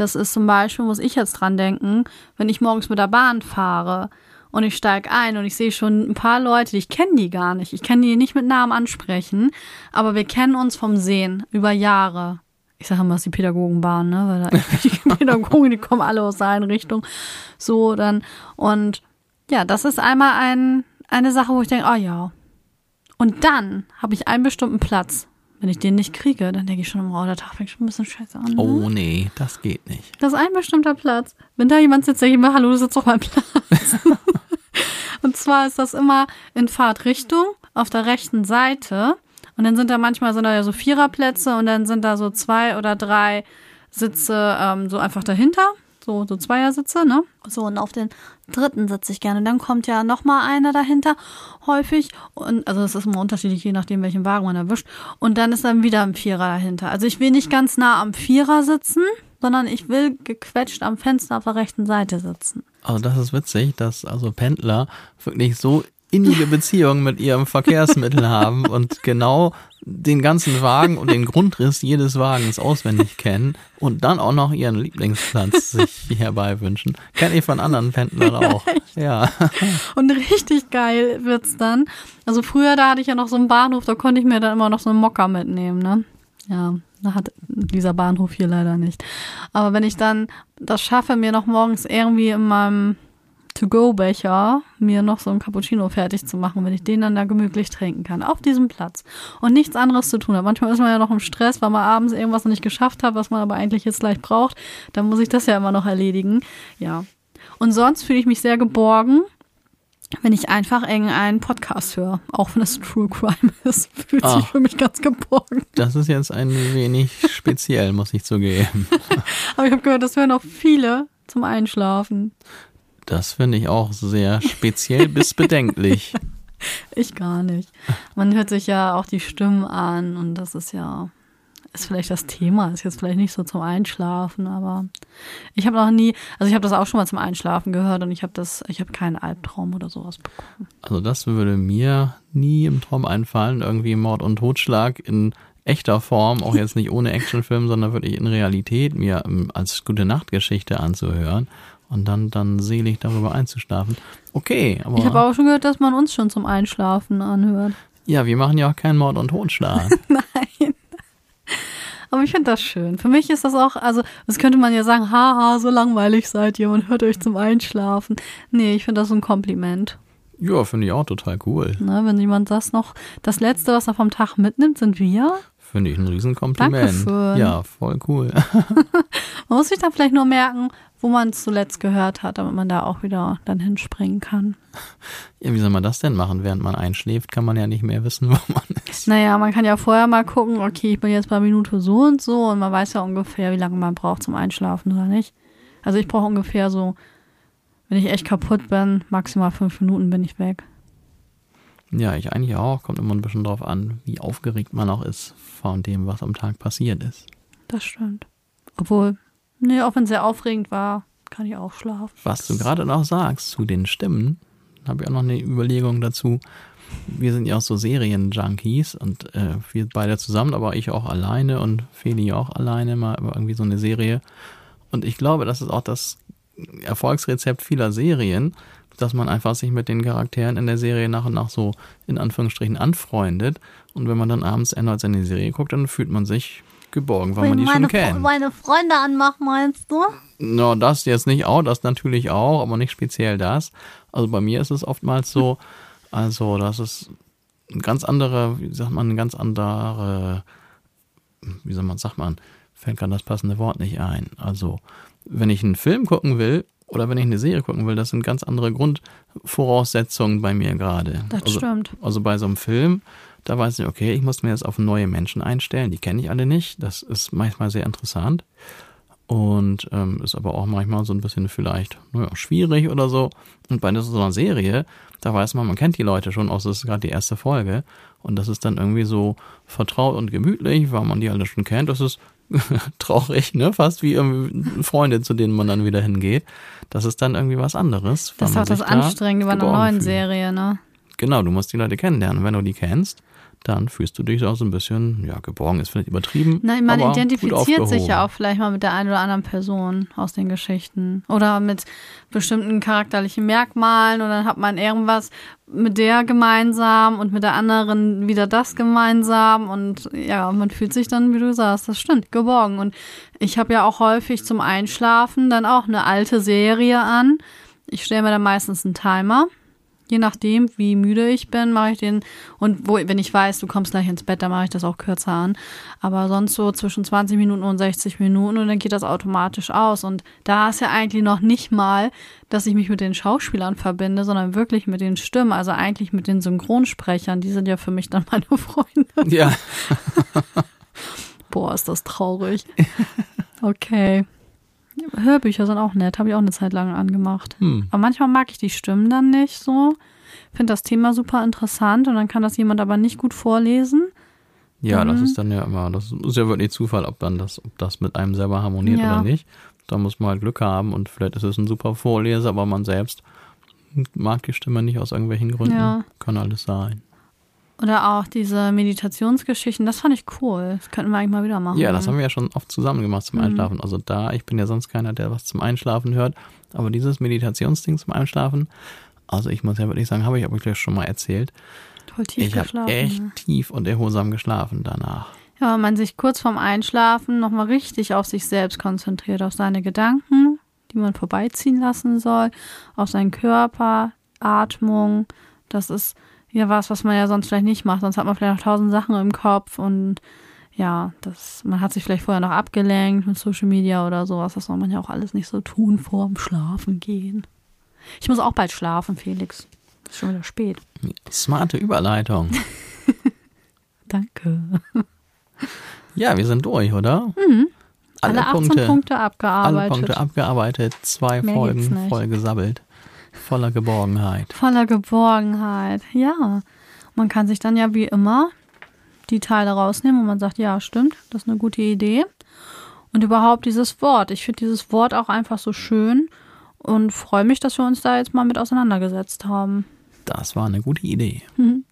Das ist zum Beispiel, muss ich jetzt dran denken, wenn ich morgens mit der Bahn fahre und ich steige ein und ich sehe schon ein paar Leute, ich kenne die gar nicht. Ich kann die nicht mit Namen ansprechen, aber wir kennen uns vom Sehen über Jahre. Ich sage immer, es ist die Pädagogenbahn, ne? Weil da [laughs] die Pädagogen, die kommen alle aus der Einrichtung. So, dann. Und ja, das ist einmal ein, eine Sache, wo ich denke, ah ja. Und dann habe ich einen bestimmten Platz. Wenn ich den nicht kriege, dann denke ich schon, oh, der Tag fängt schon ein bisschen scheiße an. Ne? Oh nee, das geht nicht. Das ist ein bestimmter Platz. Wenn da jemand sitzt, denke ich mir, hallo, du sitzt auf meinem Platz. [laughs] und zwar ist das immer in Fahrtrichtung auf der rechten Seite. Und dann sind da manchmal sind da ja so Viererplätze und dann sind da so zwei oder drei Sitze ähm, so einfach dahinter. So, so Zweiersitze, ne? So, und auf den dritten sitze ich gerne. Dann kommt ja noch mal einer dahinter, häufig. Und, also es ist immer unterschiedlich, je nachdem, welchen Wagen man erwischt. Und dann ist dann wieder ein Vierer dahinter. Also ich will nicht ganz nah am Vierer sitzen, sondern ich will gequetscht am Fenster auf der rechten Seite sitzen. Also das ist witzig, dass also Pendler wirklich so innige Beziehungen mit ihrem Verkehrsmittel [laughs] haben und genau den ganzen Wagen und den Grundriss jedes Wagens auswendig kennen und dann auch noch ihren Lieblingsplatz sich herbei wünschen. Kennt ihr von anderen Pendlern auch. Ja. [laughs] Und richtig geil wird's dann. Also früher, da hatte ich ja noch so einen Bahnhof, da konnte ich mir dann immer noch so einen Mocker mitnehmen, ne? Ja, da hat dieser Bahnhof hier leider nicht. Aber wenn ich dann das schaffe, mir noch morgens irgendwie in meinem To-Go-Becher mir noch so ein Cappuccino fertig zu machen, wenn ich den dann da gemütlich trinken kann, auf diesem Platz und nichts anderes zu tun hat. Manchmal ist man ja noch im Stress, weil man abends irgendwas noch nicht geschafft hat, was man aber eigentlich jetzt gleich braucht. Dann muss ich das ja immer noch erledigen. Ja. Und sonst fühle ich mich sehr geborgen, wenn ich einfach irgendeinen Podcast höre. Auch wenn es True Crime [laughs] ist, fühlt Ah. sich für mich ganz geborgen. Das ist jetzt ein wenig speziell, muss ich zugeben. [laughs] Aber ich habe gehört, das hören auch viele zum Einschlafen. Das finde ich auch sehr speziell bis bedenklich. [laughs] Ich gar nicht. Man hört sich ja auch die Stimmen an und das ist ja ist vielleicht das Thema, ist jetzt vielleicht nicht so zum Einschlafen, aber ich habe noch nie, also ich habe das auch schon mal zum Einschlafen gehört und ich habe das, ich habe keinen Albtraum oder sowas bekommen. Also das würde mir nie im Traum einfallen, irgendwie Mord und Totschlag in echter Form, auch jetzt nicht ohne Actionfilm, sondern wirklich in Realität mir ähm, als gute Nachtgeschichte anzuhören und dann dann selig darüber einzuschlafen. Okay, aber Ich habe auch schon gehört, dass man uns schon zum Einschlafen anhört. ja, wir machen ja auch keinen Mord und Totschlag. [laughs] Nein. Aber ich finde das schön. Für mich ist das auch, also, das könnte man ja sagen, haha, so langweilig seid ihr und hört euch zum Einschlafen. Nee, ich finde das so ein Kompliment. ja, finde ich auch total cool. Ne, wenn jemand das noch, das Letzte, was er vom Tag mitnimmt, sind wir. Finde ich ein Riesenkompliment. Ja, voll cool. [laughs] Man muss sich dann vielleicht nur merken, wo man es zuletzt gehört hat, damit man da auch wieder dann hinspringen kann. Ja, wie soll man das denn machen? Während man einschläft, kann man ja nicht mehr wissen, [laughs] wo man ist. Naja, man kann ja vorher mal gucken, okay, ich bin jetzt bei Minute so und so und man weiß ja ungefähr, wie lange man braucht zum Einschlafen oder nicht. Also ich brauche ungefähr so, wenn ich echt kaputt bin, maximal fünf Minuten bin ich weg. Ja, ich eigentlich auch. Kommt immer ein bisschen drauf an, wie aufgeregt man auch ist von dem, was am Tag passiert ist. Das stimmt. Obwohl, nee, auch wenn es sehr aufregend war, kann ich auch schlafen. Was du gerade noch sagst zu den Stimmen, habe ich auch noch eine Überlegung dazu. Wir sind ja auch so Serien-Junkies und äh, wir beide zusammen, aber ich auch alleine und Feli auch alleine mal über irgendwie so eine Serie. Und ich glaube, das ist auch das Erfolgsrezept vieler Serien, dass man einfach sich mit den Charakteren in der Serie nach und nach so in Anführungsstrichen anfreundet. Und wenn man dann abends erneut seine Serie guckt, dann fühlt man sich geborgen, weil man die schon kennt. meine Freunde anmachen, meinst du? No, das jetzt nicht auch, das natürlich auch, aber nicht speziell das. Also bei mir ist es oftmals so, also das ist ein ganz andere, wie sagt man, ein ganz andere, wie soll man, sagt man, fällt gerade das passende Wort nicht ein. Also wenn ich einen Film gucken will oder wenn ich eine Serie gucken will, das sind ganz andere Grundvoraussetzungen bei mir gerade. Das also, stimmt. also bei so einem Film, da weiß ich, okay, ich muss mir jetzt auf neue Menschen einstellen, die kenne ich alle nicht. Das ist manchmal sehr interessant und ähm, ist aber auch manchmal so ein bisschen vielleicht naja, schwierig oder so. Und bei so einer Serie, da weiß man, man kennt die Leute schon, außer es ist gerade die erste Folge. Und das ist dann irgendwie so vertraut und gemütlich, weil man die alle schon kennt. Das ist [laughs] traurig, ne? Fast wie irgendwie Freunde, zu denen man dann wieder hingeht. Das ist dann irgendwie was anderes. Das ist auch das Anstrengende bei einer neuen fühlt. Serie, ne? Genau, du musst die Leute kennenlernen. Wenn du die kennst, dann fühlst du dich auch so ein bisschen, ja, geborgen ist vielleicht übertrieben. Nein, man identifiziert sich ja auch vielleicht mal mit der einen oder anderen Person aus den Geschichten. Oder mit bestimmten charakterlichen Merkmalen und dann hat man irgendwas mit der gemeinsam und mit der anderen wieder das gemeinsam und ja, man fühlt sich dann, wie du sagst, das stimmt, geborgen. Und ich habe ja auch häufig zum Einschlafen dann auch eine alte Serie an. Ich stelle mir dann meistens einen Timer. Je nachdem, wie müde ich bin, mache ich den. Und wo, wenn ich weiß, du kommst gleich ins Bett, dann mache ich das auch kürzer an. Aber sonst so zwischen 20 Minuten und 60 Minuten und dann geht das automatisch aus. Und da ist ja eigentlich noch nicht mal, dass ich mich mit den Schauspielern verbinde, sondern wirklich mit den Stimmen, also eigentlich mit den Synchronsprechern. Die sind ja für mich dann [laughs] meine Freunde. Ja, [laughs] Boah, ist das traurig. Okay. Hörbücher sind auch nett, habe ich auch eine Zeit lang angemacht. hm. Aber manchmal mag ich die Stimmen dann nicht so. Finde das Thema super interessant und dann kann das jemand aber nicht gut vorlesen. Ja, das Mhm. ist dann ja immer, das ist ja wirklich Zufall, ob dann das, ob das mit einem selber harmoniert Ja. oder nicht. Da muss man halt Glück haben und vielleicht ist es ein super Vorleser, aber man selbst mag die Stimme nicht aus irgendwelchen Gründen. Ja. Kann alles sein. Oder auch diese Meditationsgeschichten, das fand ich cool. Das könnten wir eigentlich mal wieder machen. Ja, das haben wir ja schon oft zusammen gemacht zum Mhm. Einschlafen. Also da, ich bin ja sonst keiner, der was zum Einschlafen hört, aber dieses Meditationsding zum Einschlafen, also ich muss ja wirklich sagen, habe ich aber gleich schon mal erzählt. Voll tief ich habe geschlafen. echt ne? tief und erholsam geschlafen danach. Ja, wenn man sich kurz vorm Einschlafen nochmal richtig auf sich selbst konzentriert, auf seine Gedanken, die man vorbeiziehen lassen soll, auf seinen Körper, Atmung. Das ist ja was, was man ja sonst vielleicht nicht macht. Sonst hat man vielleicht noch tausend Sachen im Kopf und ja, das, man hat sich vielleicht vorher noch abgelenkt mit Social Media oder sowas. Das soll man ja auch alles nicht so tun vorm Schlafen gehen. Ich muss auch bald schlafen, Felix. Ist schon wieder spät. Smarte Überleitung. [laughs] Danke. Ja, wir sind durch, oder? Mhm. Alle, Alle, 18 Punkte, Punkte, alle abgearbeitet. Punkte abgearbeitet, zwei Mehr Folgen voll gesabbelt. Voller Geborgenheit. Voller Geborgenheit, ja. Man kann sich dann ja wie immer die Teile rausnehmen, wo man sagt, ja, stimmt, das ist eine gute Idee. Und überhaupt dieses Wort. Ich finde dieses Wort auch einfach so schön und freue mich, dass wir uns da jetzt mal mit auseinandergesetzt haben. Das war eine gute Idee. Mhm.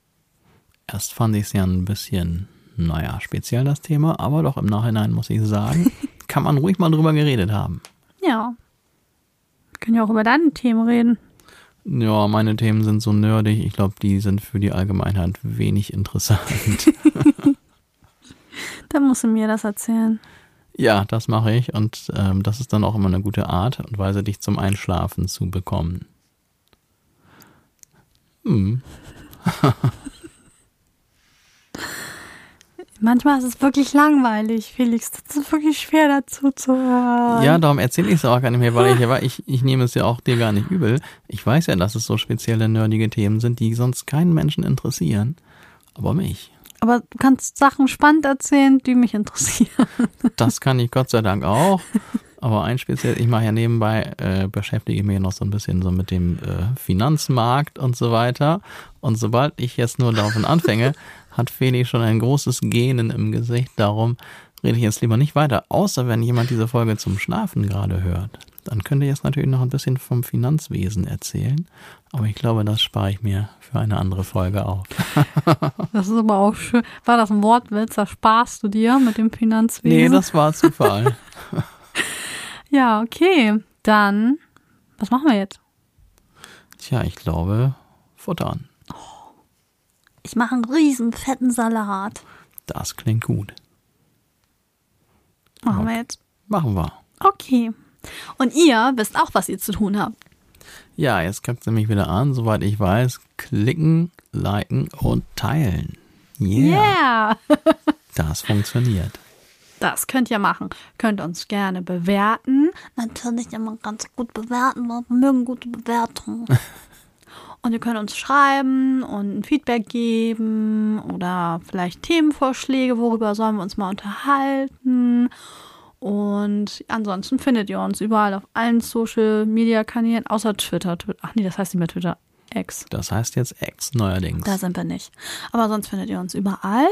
Erst fand ich es ja ein bisschen, naja, speziell das Thema, aber doch im Nachhinein muss ich sagen, [laughs] kann man ruhig mal drüber geredet haben. Ja. Wir können ja auch über deine Themen reden. Ja, meine Themen sind so nerdig. Ich glaube, die sind für die Allgemeinheit wenig interessant. [laughs] [laughs] Dann musst du mir das erzählen. ja, das mache ich und ähm, das ist dann auch immer eine gute Art und Weise, dich zum Einschlafen zu bekommen. Hm. [laughs] Manchmal ist es wirklich langweilig, Felix. Das ist wirklich schwer dazu zu hören. Ja, darum erzähle ich es auch gar nicht mehr, weil ich, ich, ich nehme es ja auch dir gar nicht übel. Ich weiß ja, dass es so spezielle nerdige Themen sind, die sonst keinen Menschen interessieren. Aber mich. Aber du kannst Sachen spannend erzählen, die mich interessieren. [laughs] Das kann ich Gott sei Dank auch. Aber ein speziell, ich mache ja nebenbei, äh, beschäftige mich noch so ein bisschen so mit dem äh, Finanzmarkt und so weiter. Und sobald ich jetzt nur davon anfange, hat Felix schon ein großes Gähnen im Gesicht. Darum rede ich jetzt lieber nicht weiter. Außer wenn jemand diese Folge zum Schlafen gerade hört. Dann könnte ich jetzt natürlich noch ein bisschen vom Finanzwesen erzählen. Aber ich glaube, das spare ich mir für eine andere Folge auf. [laughs] Das ist aber auch schön. War das ein Wortwitz? Da sparst du dir mit dem Nee, Finanzwesen? das war Zufall. [laughs] [laughs] ja, okay. Dann, was machen wir jetzt? Tja, ich glaube, futtern. Ich mache einen riesen fetten Salat. Das klingt gut. Machen wir jetzt. Machen wir. Okay. Und ihr wisst auch, was ihr zu tun habt. Ja, jetzt kackt sie mich wieder an. Soweit ich weiß, klicken, liken und teilen. Yeah, Yeah! [laughs] das funktioniert. Das könnt ihr machen. Könnt uns gerne bewerten. Natürlich immer ganz gut bewerten. Wir mögen gute Bewertungen. [laughs] und ihr könnt uns schreiben und ein Feedback geben oder vielleicht Themenvorschläge, worüber sollen wir uns mal unterhalten. Und ansonsten findet ihr uns überall auf allen Social Media Kanälen, außer Twitter. Twi- Ach nee, das heißt nicht mehr Twitter. X. Das heißt jetzt Ex neuerdings. Da sind wir nicht. Aber sonst findet ihr uns überall.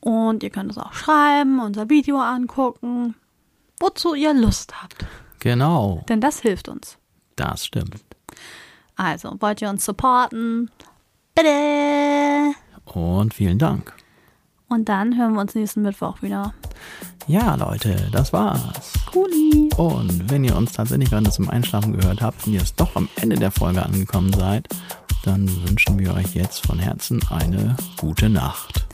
Und ihr könnt uns auch schreiben, unser Video angucken, wozu ihr Lust habt. Genau, Denn das hilft uns. das stimmt. Also, wollt ihr uns supporten? Bitte! Und vielen Dank. Und dann hören wir uns nächsten Mittwoch wieder. Ja, Leute, das war's. Cooli! Und wenn ihr uns tatsächlich gerade zum Einschlafen gehört habt und ihr jetzt doch am Ende der Folge angekommen seid, dann wünschen wir euch jetzt von Herzen eine gute Nacht.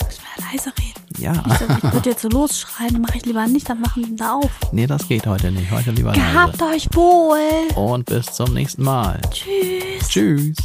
Wir leise reden. Ja, Ich würde jetzt so losschreien, mache ich lieber nicht, dann machen die da auf. nee, das geht heute nicht. Heute lieber leise. Gehabt euch wohl! Und bis zum nächsten Mal. Tschüss! Tschüss.